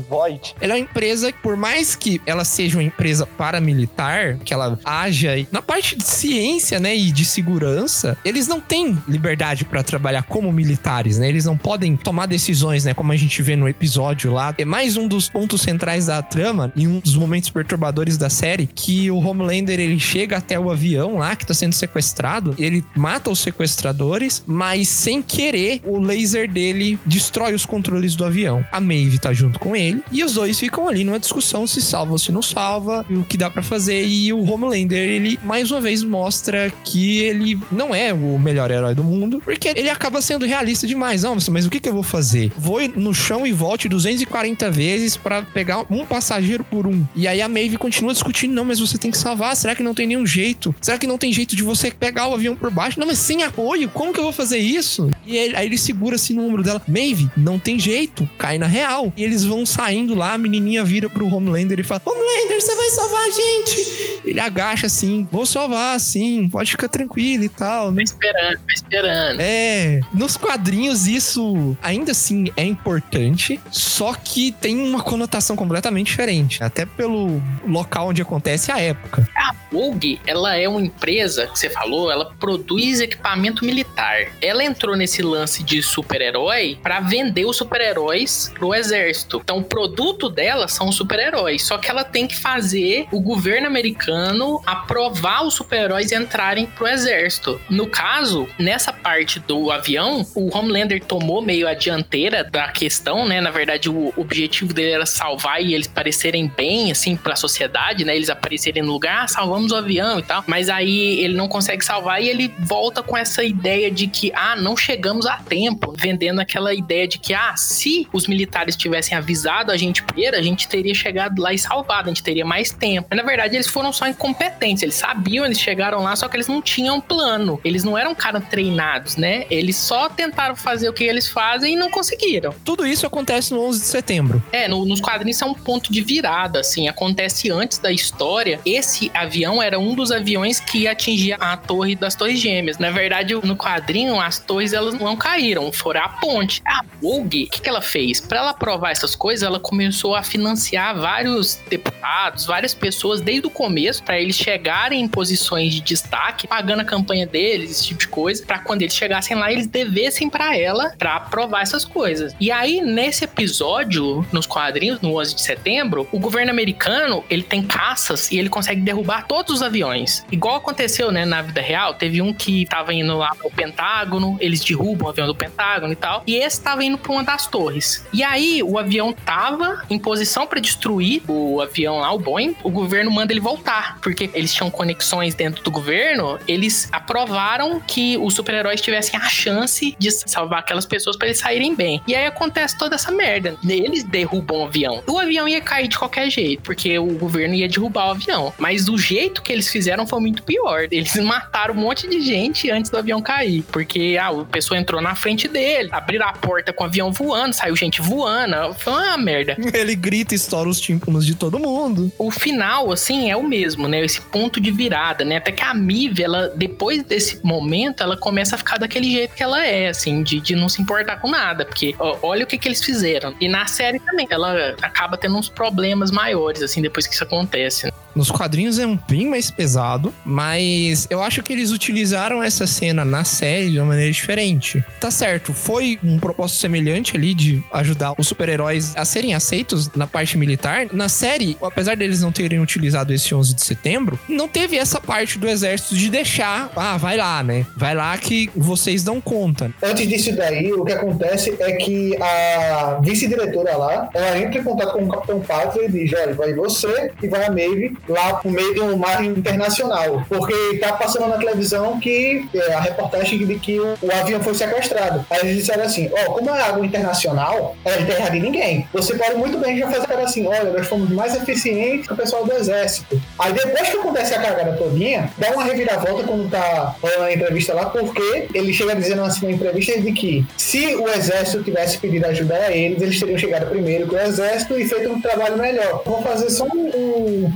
Void. ela é uma empresa que, por mais que ela seja uma empresa paramilitar, que ela haja na parte de ciência, né, e de segurança, eles não têm liberdade para trabalhar como militares, né? Eles não podem tomar decisões, né, como a gente vê no episódio lá. É mais um dos pontos centrais da trama e um dos momentos perturbadores da série que o Homelander ele chega até o avião lá que tá sendo sequestrado, ele mata os sequestradores, mas sem querer o laser dele destrói os controles do avião. A Maeve tá junto com ele e os dois ficam ali numa discussão se salva ou se não salva, o que dá pra fazer. E o Homelander, ele mais uma vez mostra que ele não é o melhor herói do mundo, porque ele acaba sendo realista demais. Não, mas o que, que eu vou fazer? Vou no chão e volte 240 vezes pra pegar um passageiro por um. E aí a Maeve continua discutindo: não, mas você tem que salvar. Será que não tem nenhum jeito? Será que não tem jeito de você pegar o avião por baixo? Não, mas sem apoio, como que eu vou fazer isso? E ele- aí ele segura assim no ombro dela: Maeve, não tem jeito, cai na real. E eles vão saindo lá, a menininha vira pro Homelander e fala: Homelander, você vai salvar a gente? Ele agacha assim: vou salvar, sim, pode ficar tranquilo e tal. Tô esperando, tô esperando. É, nos quadrinhos isso ainda assim é importante, só que tem uma conotação completamente diferente, até pelo local onde acontece a época. A Vogue, ela é uma empresa, que você falou, ela produz equipamento militar. Ela entrou nesse lance de super-herói para vender os super-heróis pro exército. Então, o produto dela são os super-heróis. Só que ela tem que fazer o governo americano aprovar os super-heróis entrarem pro exército. No caso, nessa parte do avião, o Homelander tomou meio a dianteira da questão, né? Na verdade, o objetivo dele era salvar e eles parecerem bem, assim, pra sociedade, né? Eles aparecerem no lugar, ah, salvamos o avião e tal. Mas aí ele não consegue salvar e ele volta com essa ideia de que, ah, não chegamos a tempo, vendendo aquela ideia de que, ah, se os militares tivessem avisado a gente primeiro, a gente teria chegado lá e salvado, a gente teria mais tempo. Mas na verdade eles foram só incompetentes, eles sabiam, eles chegaram lá, só que eles não tinham plano. Eles não eram caras treinados, né? Eles só tentaram fazer o que eles fazem e não conseguiram. Tudo isso acontece no 11 de setembro. É, no- nos quadrinhos é um ponto de virada, assim, acontece antes da história. Esse avião era um dos aviões que ia atingir a torre das Torres Gêmeas. Na verdade, no quadrinho, as torres elas não caíram, foram a ponte. A Vogue, o que, que ela fez? Para ela provar essas coisas, ela começou a financiar vários deputados, várias pessoas desde o começo, para eles chegarem em posições de destaque, pagando a campanha deles, esse tipo de coisa, para quando eles chegassem lá, eles devessem para ela para aprovar essas coisas. E aí, nesse episódio, nos quadrinhos, no 11 de setembro, o governo americano, ele tem caças e ele consegue derrubar todos os aviões. Igual aconteceu, né, na vida real, teve um que tava indo lá pro Pentágono, eles derrubam o avião do Pentágono e tal, e esse tava indo pra uma das torres. E aí, o avião tava em posição para destruir o avião lá, o Boeing, o governo manda ele voltar, porque eles tinham conexões dentro do governo, eles aprovaram que os super-heróis tivessem a chance de salvar aquelas pessoas para eles saírem bem. E aí acontece toda essa merda. Eles derrubam o avião. O avião ia cair de qualquer jeito, porque o governo ia derrubar o avião. Mas do jeito que eles fizeram foi muito pior. Eles mataram um monte de gente antes do avião cair, porque ah, a pessoa entrou na frente dele, abriram a porta com o avião voando, saiu gente voando. Foi uma merda. Ele grita e estoura os tímpanos de todo mundo. O final, assim, é o mesmo, né? Esse ponto de virada, né? Até que a Mive, ela, depois desse momento, ela começa a ficar daquele jeito que ela é, assim, de, de não se importar com nada. Porque ó, olha o que, que eles fizeram. E na série também, ela acaba tendo uns problemas maiores, assim, depois que isso acontece. Nos quadrinhos é um bem mais pesado, mas eu acho que eles utilizaram essa cena na série de uma maneira diferente. Tá certo, foi um propósito semelhante ali de ajudar os super-heróis a serem aceitos na parte militar. Na série, apesar deles não terem utilizado esse 11 de setembro, não teve essa parte do exército de deixar, ah, vai lá, né? Vai lá que vocês dão conta. Antes disso daí, o que acontece é que a vice-diretora lá, ela entra em contato com o Capitão Pátria e diz, olha, vai você e vai a Maeve lá pro meio de um mar internacional. Porque tá passando na televisão que é, a reportagem de que o, o avião foi sequestrado. Aí eles disseram assim, ó, como é água internacional, ela não tem errado em ninguém. Você pode muito bem já fazer cara assim, olha, nós fomos mais eficientes que o pessoal do exército. Aí depois que acontece a cagada todinha, dá uma reviravolta quando tá rolando a entrevista lá, porque ele chega dizendo assim na entrevista de que se o exército tivesse pedido ajuda a eles, eles teriam chegado primeiro com o exército e feito um trabalho melhor. Vou fazer só um, um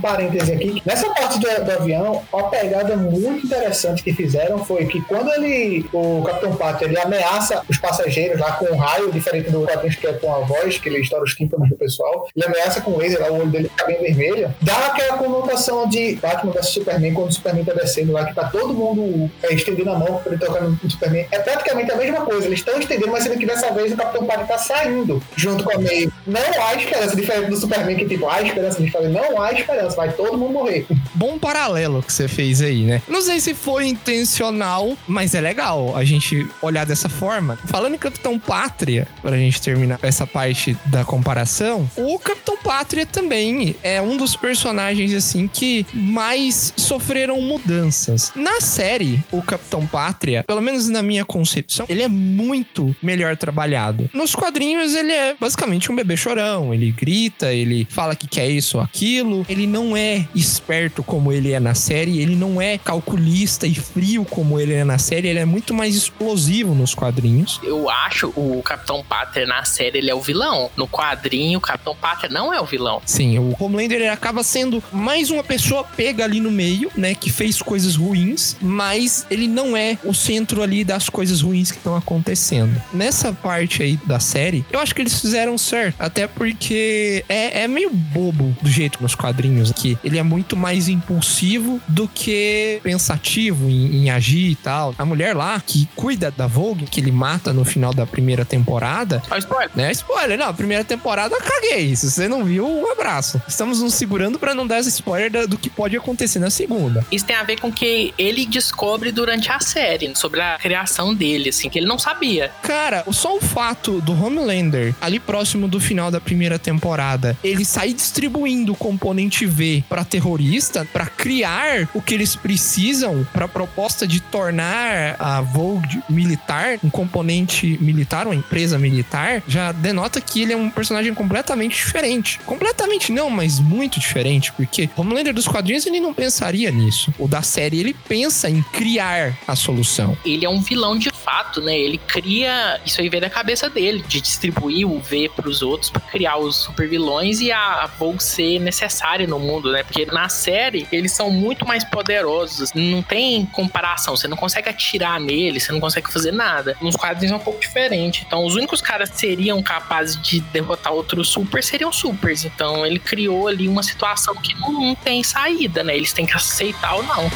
aqui. Nessa parte do, do avião, uma pegada muito interessante que fizeram foi que quando ele, o Capitão Pátria, ele ameaça os passageiros lá com um raio, diferente do quadrinho que é com a voz, que ele estoura os tímpanos do pessoal, ele ameaça com o laser, lá, o olho dele fica bem vermelho, dá aquela conotação de Batman vs Superman, quando o Superman tá descendo lá, que tá todo mundo é, estendendo a mão pra ele tocar no no Superman. É praticamente a mesma coisa, eles estão estendendo, mas sendo que dessa vez o Capitão Pátria tá saindo junto com a May. Não há esperança, diferente do Superman, que tipo, há esperança, eles falam, não há esperança, vai todo mundo morrer. Bom paralelo que você fez aí, né? Não sei se foi intencional, mas é legal a gente olhar dessa forma. Falando em Capitão Pátria, pra gente terminar essa parte da comparação, o Capitão Pátria também é um dos personagens, assim, que mais sofreram mudanças. Na série, o Capitão Pátria, pelo menos na minha concepção, ele é muito melhor trabalhado. Nos quadrinhos, ele é basicamente um bebê chorão. Ele grita, ele fala que quer isso ou aquilo. Ele não é esperto como ele é na série, ele não é calculista e frio como ele é na série, ele é muito mais explosivo nos quadrinhos. Eu acho o Capitão Pátria na série ele é o vilão. No quadrinho, o Capitão Pátria não é o vilão. Sim, o Homelander ele acaba sendo mais uma pessoa pega ali no meio, né, que fez coisas ruins, mas ele não é o centro ali das coisas ruins que estão acontecendo. Nessa parte aí da série, eu acho que eles fizeram certo, até porque é, é meio bobo do jeito nos quadrinhos aqui. Ele é muito mais impulsivo do que pensativo em, em agir e tal. A mulher lá que cuida da Vogue, que ele mata no final da primeira temporada, Ó, spoiler. né? Spoiler, não, primeira temporada caguei. Se você não viu, um abraço. Estamos nos segurando pra não dar esse spoiler da- do que pode acontecer na segunda. Isso tem a ver com o que ele descobre durante a série, sobre a criação dele, assim, que ele não sabia. Cara, só o fato do Homelander, ali próximo do final da primeira temporada, ele sair distribuindo o componente V pra terrorista, pra criar o que eles precisam pra proposta de tornar a Vogue militar, um componente militar, uma empresa militar, já denota que ele é um personagem completamente diferente. Completamente não, mas muito diferente, porque Homelander dos quadrinhos ele não pensaria nisso. O da série ele pensa em criar a solução. Ele é um vilão de fato, né? Ele cria. Isso aí veio da cabeça dele, de distribuir o V pros outros pra criar os super vilões e a Vogue ser necessária no mundo, né? Porque na série eles são muito mais poderosos. Não tem comparação. Você não consegue atirar neles, você não consegue fazer nada. Nos quadrinhos é um pouco diferente. Então, os únicos caras que seriam capazes de derrotar outros super seriam supers. Então, ele criou ali uma situação que não, não tem saída, né? Eles têm que aceitar ou não.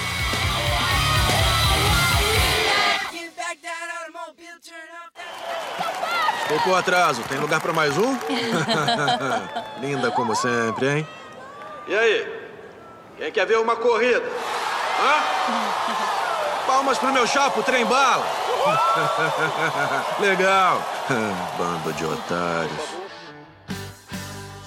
Pouco atraso. Tem lugar pra mais um? Linda como sempre, hein? E aí? Quem quer ver uma corrida? Hã? Palmas pro meu chapo, trem bala. Legal. Bando de otários.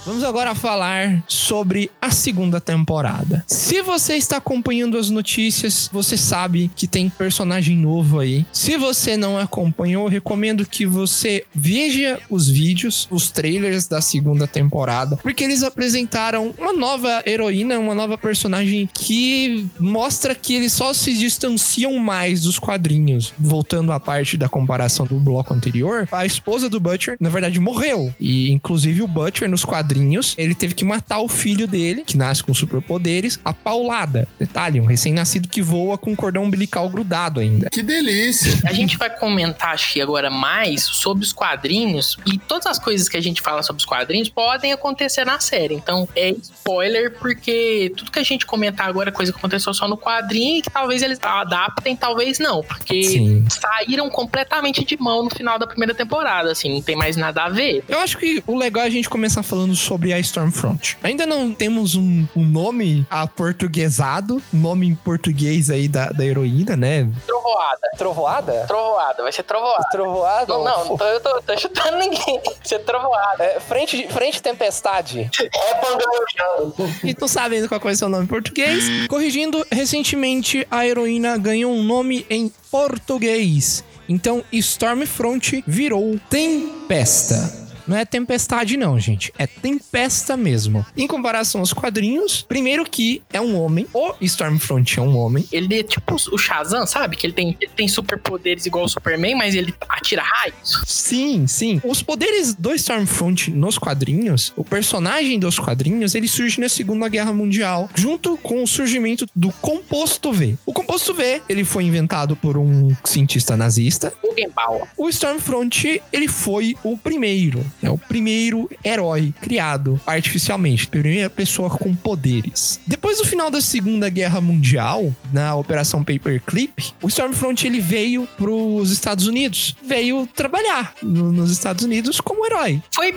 Vamos agora falar sobre a segunda temporada. Se você está acompanhando as notícias, você sabe que tem personagem novo aí. Se você não acompanhou, recomendo que você veja os vídeos, os trailers da segunda temporada, porque eles apresentaram uma nova heroína, uma nova personagem que mostra que eles só se distanciam mais dos quadrinhos. Voltando à parte da comparação do bloco anterior, a esposa do Butcher, na verdade, morreu. E inclusive o Butcher nos quadrinhos, ele teve que matar o filho dele, que nasce com superpoderes, a paulada. Detalhe, um recém-nascido que voa com um cordão umbilical grudado ainda. Que delícia. A gente vai comentar, acho que agora mais sobre os quadrinhos e todas as coisas que a gente fala sobre os quadrinhos podem acontecer na série. Então é spoiler porque tudo que a gente comentar agora é coisa que aconteceu só no quadrinho e que talvez eles adaptem, talvez não, porque Sim. saíram completamente de mão no final da primeira temporada, assim, não tem mais nada a ver. Eu acho que o legal é a gente começar falando sobre a Stormfront. Ainda não temos um, um nome aportuguesado, nome em português aí da, da heroína, né? Trovoada. Trovoada? Trovoada, vai ser trovoada. Trovoada? Não, não, tô- eu tô, tô chutando ninguém. Vai ser trovoada. É, frente, frente tempestade. É pangalojão. E não sabendo qual é o seu nome em português. Corrigindo, recentemente a heroína ganhou um nome em português. Então, Stormfront virou Tempesta. Não é tempestade, não, gente. É tempesta mesmo. Em comparação aos quadrinhos, primeiro que é um homem. O Stormfront é um homem. Ele é tipo o Shazam, sabe? Que ele tem, ele tem superpoderes igual o Superman, mas ele atira raios. Sim, sim. Os poderes do Stormfront nos quadrinhos, o personagem dos quadrinhos, ele surge na Segunda Guerra Mundial, junto com o surgimento do composto V. O composto V, ele foi inventado por um cientista nazista. Guggenbauer. O Stormfront, ele foi o primeiro, né? O primeiro herói criado artificialmente, primeira pessoa com poderes. Depois do final da Segunda Guerra Mundial, na Operação Paperclip, o Stormfront ele veio para os Estados Unidos, veio trabalhar no- nos Estados Unidos como herói. Foi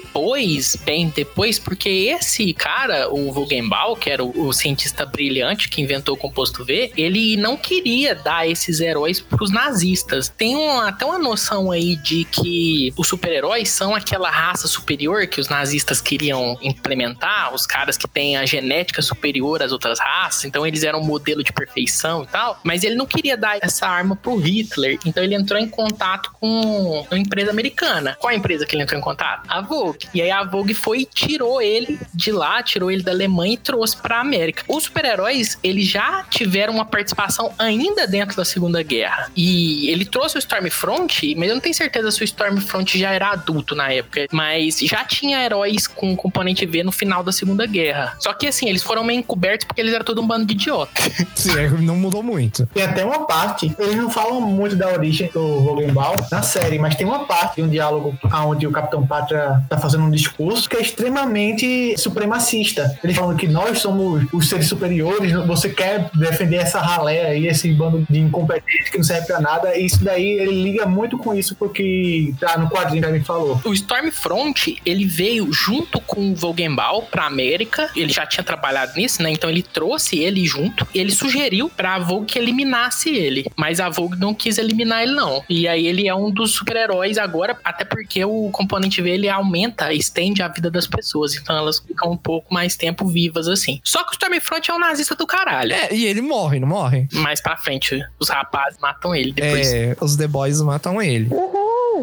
depois, bem depois, porque esse cara, o Vogenbau, que era o, o cientista brilhante que inventou o composto V, ele não queria dar esses heróis pros nazistas. Tem até uma noção aí de que os super-heróis são aquela raça superior que os nazistas queriam implementar, os caras que têm a genética superior às outras raças, então eles eram um modelo de perfeição e tal, mas ele não queria dar essa arma pro Hitler, então ele entrou em contato com uma empresa americana. Qual a empresa que ele entrou em contato? A Vogue. E aí a Vogue foi e tirou ele de lá, tirou ele da Alemanha e trouxe pra América. Os super-heróis, eles já tiveram uma participação ainda dentro da Segunda Guerra. E ele trouxe o Stormfront, mas eu não tenho certeza se o Stormfront já era adulto na na época. Mas já tinha heróis com componente V no final da Segunda Guerra. Só que assim, eles foram meio encobertos porque eles eram todo um bando de idiota. Sim, não mudou muito. Tem até uma parte, eles não falam muito da origem do Vogenbal na série, mas tem uma parte de um diálogo onde o Capitão Pátria tá fazendo um discurso que é extremamente supremacista. Eles falam que nós somos os seres superiores, você quer defender essa ralé aí, esse bando de incompetentes que não serve pra nada, e isso daí ele liga muito com isso porque tá no quadrinho que ele falou. O Stormfront, ele veio junto com o Vogenbal pra América, ele já tinha trabalhado nisso, né? Então ele trouxe ele junto, ele sugeriu pra Vogue que eliminasse ele, mas a Vogue não quis eliminar ele não. E aí ele é um dos super-heróis agora, até porque o componente V ele aumenta, estende a vida das pessoas, então elas ficam um pouco mais tempo vivas assim. Só que o Stormfront é um nazista do caralho. É, e ele morre, não morre? Mais pra frente, os rapazes matam ele depois. É, os The Boys matam ele.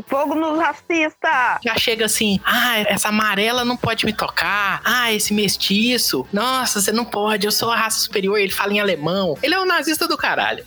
Fogo nos racistas! Já chega assim, ah, essa amarela não pode me tocar. Ah, esse mestiço. Nossa, você não pode, eu sou a raça superior. Ele fala em alemão. Ele é um nazista do caralho.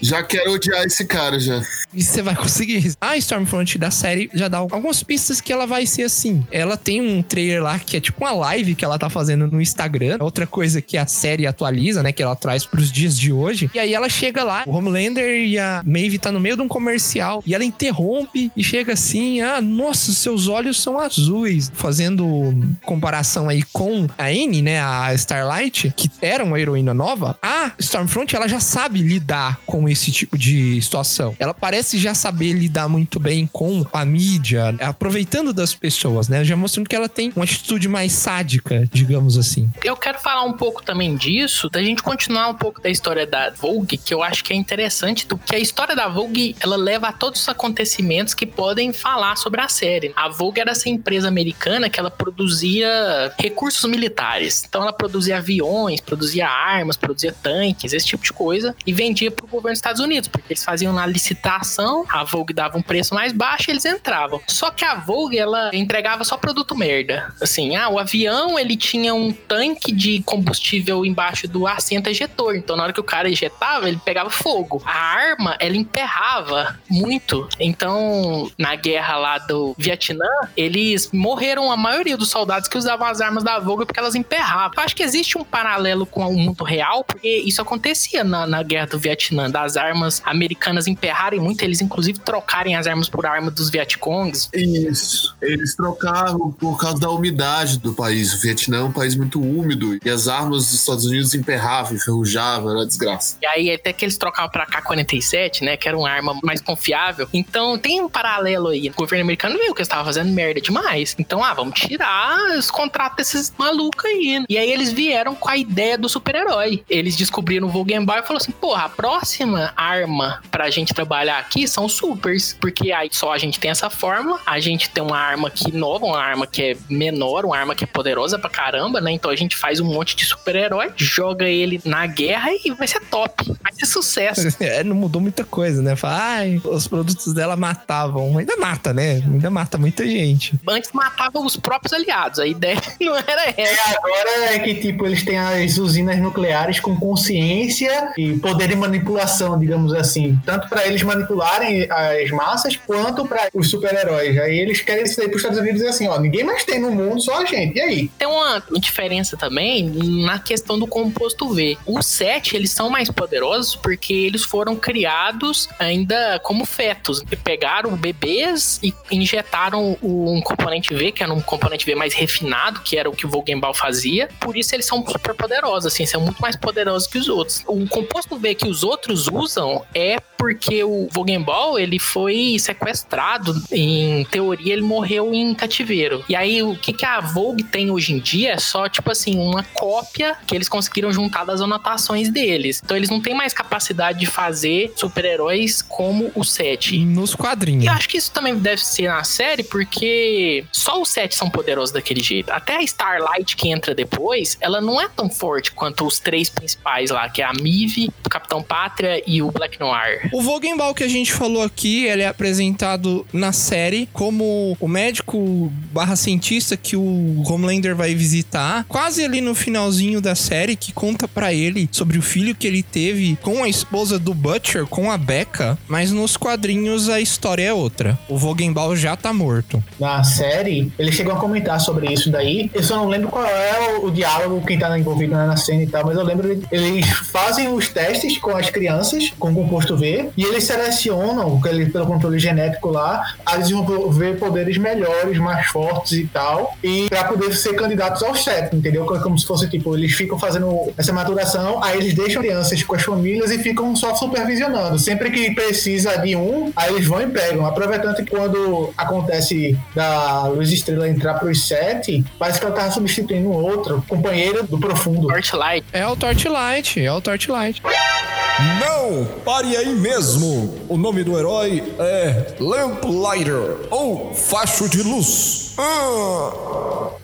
Já quero odiar esse cara já. E você vai conseguir. A Stormfront da série já dá algumas pistas que ela vai ser assim. Ela tem um trailer lá que é tipo uma live que ela tá fazendo no Instagram. Outra coisa que a série atualiza, né? Que ela traz pros dias de hoje. E aí ela chega lá, o Homelander e a Maeve tá no meio de um comercial. E ela interrompe e chega assim: Ah, nossa, seus olhos são azuis. Fazendo comparação aí com a Anne, né? A Starlight, que era uma heroína nova. A Stormfront, ela já sabe lidar com esse tipo de situação. Ela parece já saber lidar muito bem com a mídia, aproveitando das pessoas, né? Já mostrando que ela tem uma atitude mais sádica, digamos assim. Eu quero falar um pouco também disso, da gente continuar um pouco da história da Vogue, que eu acho que é interessante, do que a história da Vogue, ela leva a todos os acontecimentos que podem falar sobre a série. A Vogue era essa empresa americana que ela produzia recursos militares. Então ela produzia aviões, produzia armas, produzia tanques, esse tipo de coisa, e vendia pro governo dos Estados Unidos, porque eles faziam na licitação, a Vogue dava um preço mais baixo e eles entravam. Só que a Vogue, ela entregava só produto merda. Assim, ah, o avião, ele tinha um tanque de combustível embaixo do assento ejetor, então na hora que o cara ejetava, ele pegava fogo. A arma, ela emperrava muito. Então, na guerra lá do Vietnã, eles morreram a maioria dos soldados que usavam as armas da Vogue porque elas emperravam. Eu acho que existe um paralelo com o mundo real, porque isso acontecia na, na guerra do Vietnã, das armas americanas emperrarem muito, eles inclusive trocarem as armas por arma dos Vietcongs. Isso. Eles trocavam por causa da umidade do país. O Vietnã é um país muito úmido e as armas dos Estados Unidos emperravam, enferrujavam, era desgraça. E aí até que eles trocavam pra K-47, né, que era uma arma mais confiável. Então tem um paralelo aí. O governo americano viu que eles estavam fazendo merda demais. Então, ah, vamos tirar os contratos desses malucos aí. E aí eles vieram com a ideia do super-herói. Eles descobriram o Vogenbauer e falaram assim, porra, a próxima arma pra gente trabalhar aqui são supers. Porque aí só a gente tem essa fórmula, a gente tem uma arma que nova, uma arma que é menor, uma arma que é poderosa pra caramba, né? Então a gente faz um monte de super-herói, joga ele na guerra e vai ser top. Vai ser sucesso. É, não mudou muita coisa, né? Fala, ai, os produtos dela matavam. Ainda mata, né? Ainda mata muita gente. Antes matava os próprios aliados, a ideia não era essa. É, agora é que, tipo, eles têm as usinas nucleares com consciência e poder de manipulação, digamos assim. Tanto pra eles manipularem as massas, quanto pra os super-heróis. Aí eles querem sair pros Estados Unidos e dizer assim, ó, ninguém mais tem no mundo, só a gente. E aí? Tem uma diferença também na questão do composto V. Os sete, eles são mais poderosos porque eles foram criados ainda como fetos. Pegaram bebês e injetaram um componente V, que era um componente V mais refinado, que era o que o Vogenbal fazia. Por isso eles são super poderosos, assim, são muito mais poderosos que os outros. O composto V que os outros usam é porque o Vogenball, ele foi sequestrado, em teoria ele morreu em cativeiro. E aí o que, que a Vogue tem hoje em dia é só, tipo assim, uma cópia que eles conseguiram juntar das anotações deles. Então eles não têm mais capacidade de fazer super-heróis como o Sete. Nos quadrinhos. Acho que isso também deve ser na série, porque só os Sete são poderosos daquele jeito. Até a Starlight que entra depois, ela não é tão forte quanto os três principais lá, que é a Mive, o Capitão Pátria e o Black Noir. O Vogenball que a gente falou aqui, ele é apresentado na série como o médico barra cientista que o Homelander vai visitar, quase ali no finalzinho da série, que conta pra ele sobre o filho que ele teve com a esposa do Butcher, com a Becca, mas nos quadrinhos a história é outra. O Vogenball já tá morto. Na série, eles chegam a comentar sobre isso daí. Eu só não lembro qual é o, o diálogo, quem tá envolvido na cena e tal, mas eu lembro eles fazem os testes com as crianças, com o composto V, e eles selecionam, ele- pelo controle genético lá, a desenvolver poderes melhores, mais fortes e tal, e pra poder ser candidatos ao set, entendeu? Como se fosse tipo, eles ficam fazendo essa maturação, aí eles deixam crianças com as famílias e ficam só supervisionando. Sempre que precisa de um, aí eles vão e pegam. Aproveitando que quando acontece da Luz Estrela entrar pros sete, parece que ela tava substituindo um outro companheiro do profundo. Torchlight. É o Torchlight, é o Torchlight. Não! Pare aí mesmo! O nome do herói é Lamplighter, ou Facho de Luz. Ah!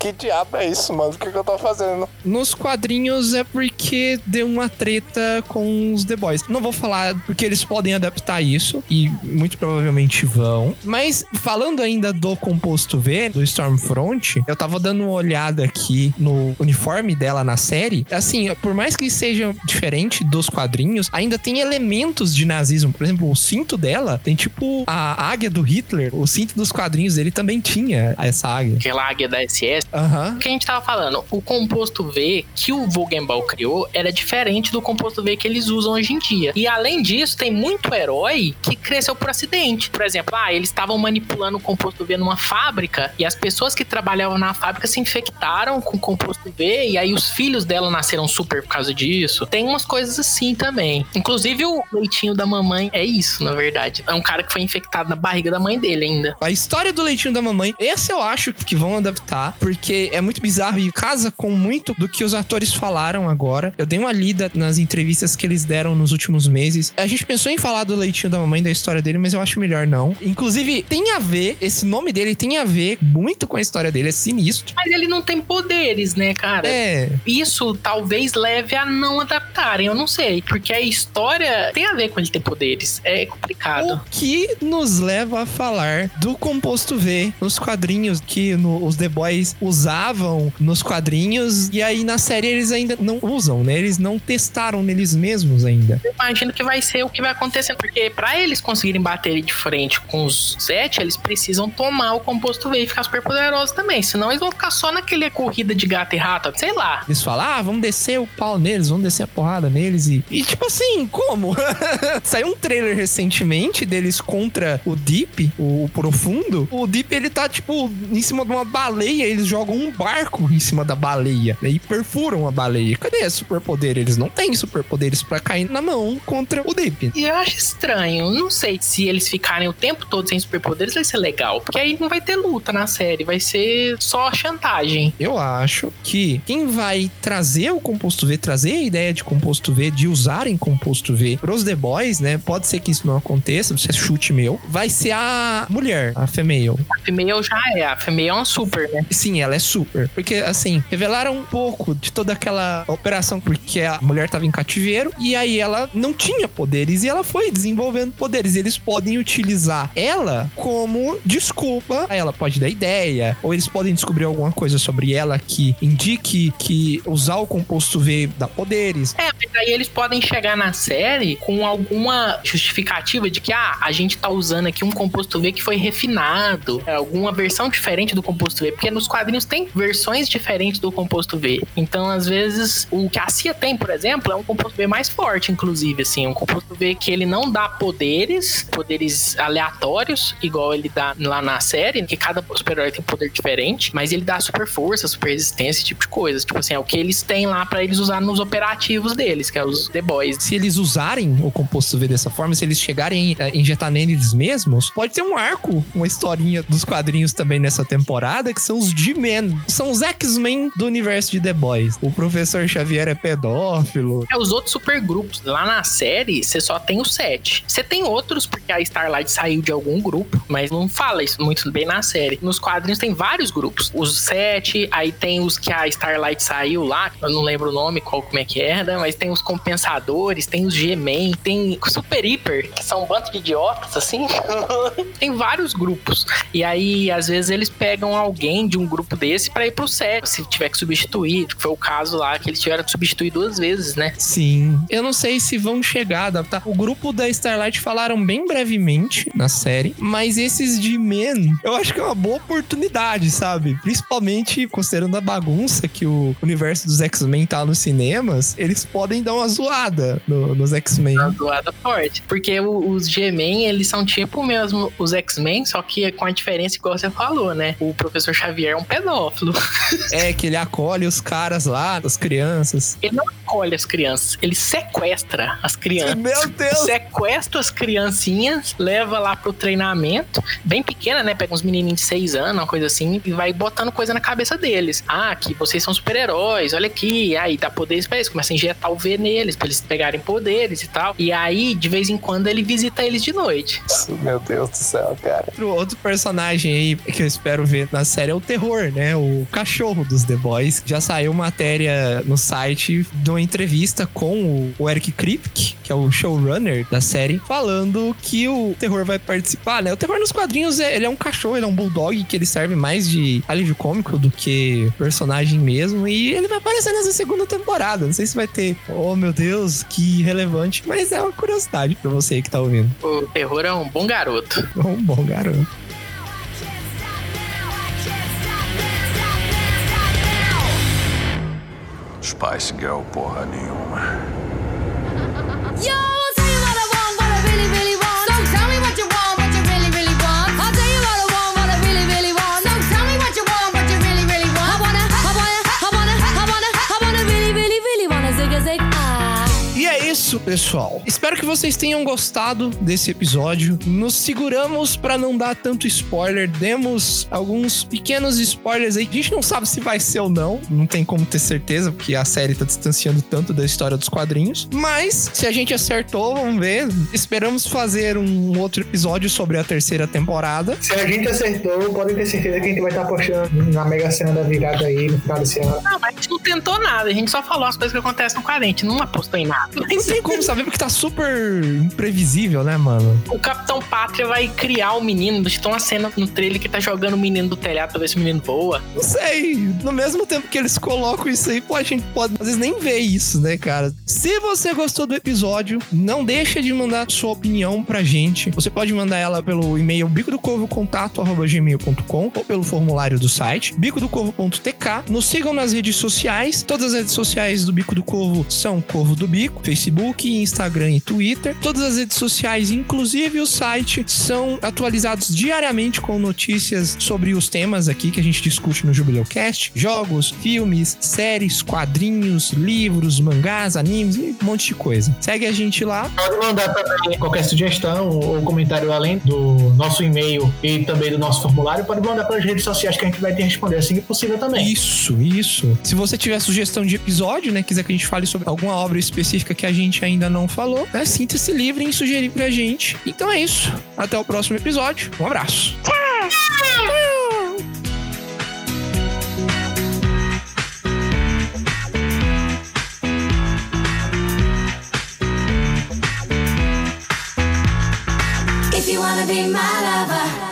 Que diabo é isso, mano? O que, que eu tô fazendo? Nos quadrinhos é porque deu uma treta com os The Boys. Não vou falar porque eles podem adaptar isso e muito provavelmente vão. Mas falando ainda do composto V, do Stormfront, eu tava dando uma olhada aqui no uniforme dela na série. Assim, por mais que seja diferente dos quadrinhos, ainda tem elementos de nazismo. Por exemplo, o cinto dela tem tipo a águia do Hitler. O cinto dos quadrinhos dele também tinha essa águia. Aquela águia da SS. Aham. O que a gente tava falando, o composto V que o Vogenball criou era diferente do composto V que eles usam hoje em dia. E além disso, tem muito herói que cresceu por acidente. Por exemplo, ah, eles estavam manipulando o composto V numa fábrica e as pessoas que trabalhavam na fábrica se infectaram com o composto V e aí os filhos dela nasceram super por causa disso. Tem umas coisas assim também. Inclusive o leitinho da mamãe é isso, na verdade. É um cara que foi infectado na barriga da mãe dele ainda. A história do leitinho da mamãe, esse eu acho que vão adaptar, porque é muito bizarro e casa com muito do que os atores falaram agora. Eu dei uma lida nas entrevistas que eles deram nos últimos meses. A gente pensou em falar do leitinho da mamãe, da história dele, mas eu acho melhor não. Inclusive, tem a ver, esse nome dele tem a ver muito com a história dele, é sinistro. Mas ele não tem poderes, né, cara? É. Isso talvez leve a não adaptarem, eu não sei. Porque a história tem a ver com ele ter poderes. É complicado. O que nos leva a falar do composto V nos quadrinhos que no- os The Boys usavam nos quadrinhos e aí na série eles ainda não usam, né? Eles não testaram neles mesmos ainda. Eu imagino que vai ser o que vai acontecendo. Porque pra eles conseguirem bater de frente com os sete, eles precisam tomar o composto V e ficar super poderosos também. Senão eles vão ficar só naquele corrida de gato e rato, sei lá. Eles falam, ah, vamos descer o pau neles, vamos descer a porrada neles e... E tipo assim, como? Saiu um trailer recentemente deles contra o Deep, o Profundo. O Deep, ele tá, tipo, em cima de uma baleia, eles jogam um barco em cima da baleia né, e perfuram a baleia. Cadê superpoder? Eles não têm superpoderes pra cair na mão contra o Deep. E eu acho estranho. Não sei se eles ficarem o tempo todo sem superpoderes vai ser legal. Porque aí não vai ter luta na série. Vai ser só chantagem. Eu acho que quem vai trazer o composto V, trazer a ideia de composto V, de usarem composto V pros The Boys, né? Pode ser que isso não aconteça, isso é chute meu. Vai ser a mulher, a female. A female já é. A female é uma super, né? Sim, ela é super. Porque, assim, revelaram um pouco de toda aquela operação, porque a mulher tava em cativeiro e aí ela não tinha poderes e ela foi desenvolvendo poderes. Eles podem utilizar ela como desculpa. Aí ela pode dar ideia, ou eles podem descobrir alguma coisa sobre ela que indique que usar o composto V dá poderes. É, mas aí eles podem chegar na série com alguma justificativa de que, ah, a gente tá usando aqui um composto V que foi refinado, é, alguma versão diferente do composto V, porque nos quadrinhos tem versões diferentes do composto V. Então, às vezes, o que a CIA tem, por exemplo, é um composto V mais forte, inclusive, assim, um composto V que ele não dá poderes, poderes aleatórios, igual ele dá lá na série, que cada super-herói tem poder diferente, mas ele dá super força, super resistência, esse tipo de coisa. Tipo assim, é o que eles têm lá pra eles usar nos operativos deles, que é os The Boys. Se eles usarem o composto V dessa forma, se eles chegarem a injetar neles mesmos, pode ser um arco, uma historinha dos quadrinhos também nessa dessa temporada, que são os G-Men. São os X-Men do universo de The Boys. O professor Xavier é pedófilo. É, os outros supergrupos. Lá na série, você só tem os sete. Você tem outros, porque a Starlight saiu de algum grupo, mas não fala isso muito bem na série. Nos quadrinhos tem vários grupos. Os sete, aí tem os que a Starlight saiu lá, eu não lembro o nome, qual como é que era, mas tem os compensadores, tem os G-Men, tem Super Hiper, que são um bando de idiotas, assim. tem vários grupos. E aí, às vezes, eles pegam alguém de um grupo desse pra ir pro set, se tiver que substituir. que Foi o caso lá que eles tiveram que substituir duas vezes, né? Sim. Eu não sei se vão chegar a adaptar. O grupo da Starlight falaram bem brevemente na série, mas esses de Men, eu acho que é uma boa oportunidade, sabe? Principalmente considerando a bagunça que o universo dos X-Men tá nos cinemas, eles podem dar uma zoada no- nos X-Men. Uma zoada forte. Porque o- os G-Men, eles são tipo mesmo os X-Men, só que com a diferença, igual você falou, né? O professor Xavier é um pedófilo. É que ele acolhe os caras lá, as crianças. Ele não acolhe as crianças, ele sequestra as crianças. Meu Deus! Sequestra as criancinhas, leva lá pro treinamento, bem pequena, né? Pega uns menininhos de 6 anos, uma coisa assim, e vai botando coisa na cabeça deles. Ah, que vocês são super-heróis, olha aqui. Aí dá poderes pra eles, começa a injetar o V neles, pra eles pegarem poderes e tal. E aí, de vez em quando, ele visita eles de noite. Meu Deus do céu, cara. Outro personagem aí que eu espero ver na série é o Terror, né? O cachorro dos The Boys. Já saiu matéria no site de uma entrevista com o, Eric Kripke, que é o showrunner da série, falando que o Terror vai participar, né? O Terror nos quadrinhos, é, ele é um cachorro, ele é um bulldog que ele serve mais de alívio cômico do que personagem mesmo. E ele vai aparecer nessa segunda temporada. Não sei se vai ter, oh meu Deus, que relevante, mas é uma curiosidade pra você aí que tá ouvindo. O terror é um bom garoto. Um bom garoto. Spice Girl porra nenhuma. Isso, pessoal. Espero que vocês tenham gostado desse episódio. Nos seguramos pra não dar tanto spoiler. Demos alguns pequenos spoilers aí. A gente não sabe se vai ser ou não. Não tem como ter certeza, porque a série tá distanciando tanto da história dos quadrinhos. Mas, se a gente acertou, vamos ver. Esperamos fazer um outro episódio sobre a terceira temporada. Se a gente acertou, podem ter certeza que a gente vai estar apostando na Mega Sena da virada aí no final desse ano. Não, mas a gente não tentou nada, a gente só falou as coisas que acontecem no quadrinho, a gente não apostou em nada. Não tem como saber, porque tá super imprevisível, né, mano? O Capitão Pátria vai criar o menino. Tem uma cena no trailer que tá jogando o menino do telhado pra ver se o menino voa. Não sei. No mesmo tempo que eles colocam isso aí, pô, a gente pode às vezes nem ver isso, né, cara? Se você gostou do episódio, não deixa de mandar sua opinião pra gente. Você pode mandar ela pelo e-mail bico do corvo ou pelo formulário do site bico do corvo.tk. Nos sigam nas redes sociais. Todas as redes sociais do Bico do Corvo são Corvo do Bico, Facebook, Instagram e Twitter. Todas as redes sociais, inclusive o site, são atualizados diariamente com notícias sobre os temas aqui que a gente discute no Jubileu Cast: jogos, filmes, séries, quadrinhos, livros, mangás, animes e um monte de coisa. Segue a gente lá. Pode mandar também qualquer sugestão ou comentário além do nosso e-mail e também do nosso formulário. Pode mandar pelas redes sociais que a gente vai te responder assim que possível também. Isso, isso. Se você tiver sugestão de episódio, né, quiser que a gente fale sobre alguma obra específica que a gente ainda não falou, né, sinta-se livre em sugerir pra gente. Então é isso. Até o próximo episódio. Um abraço. If you wanna be my lover.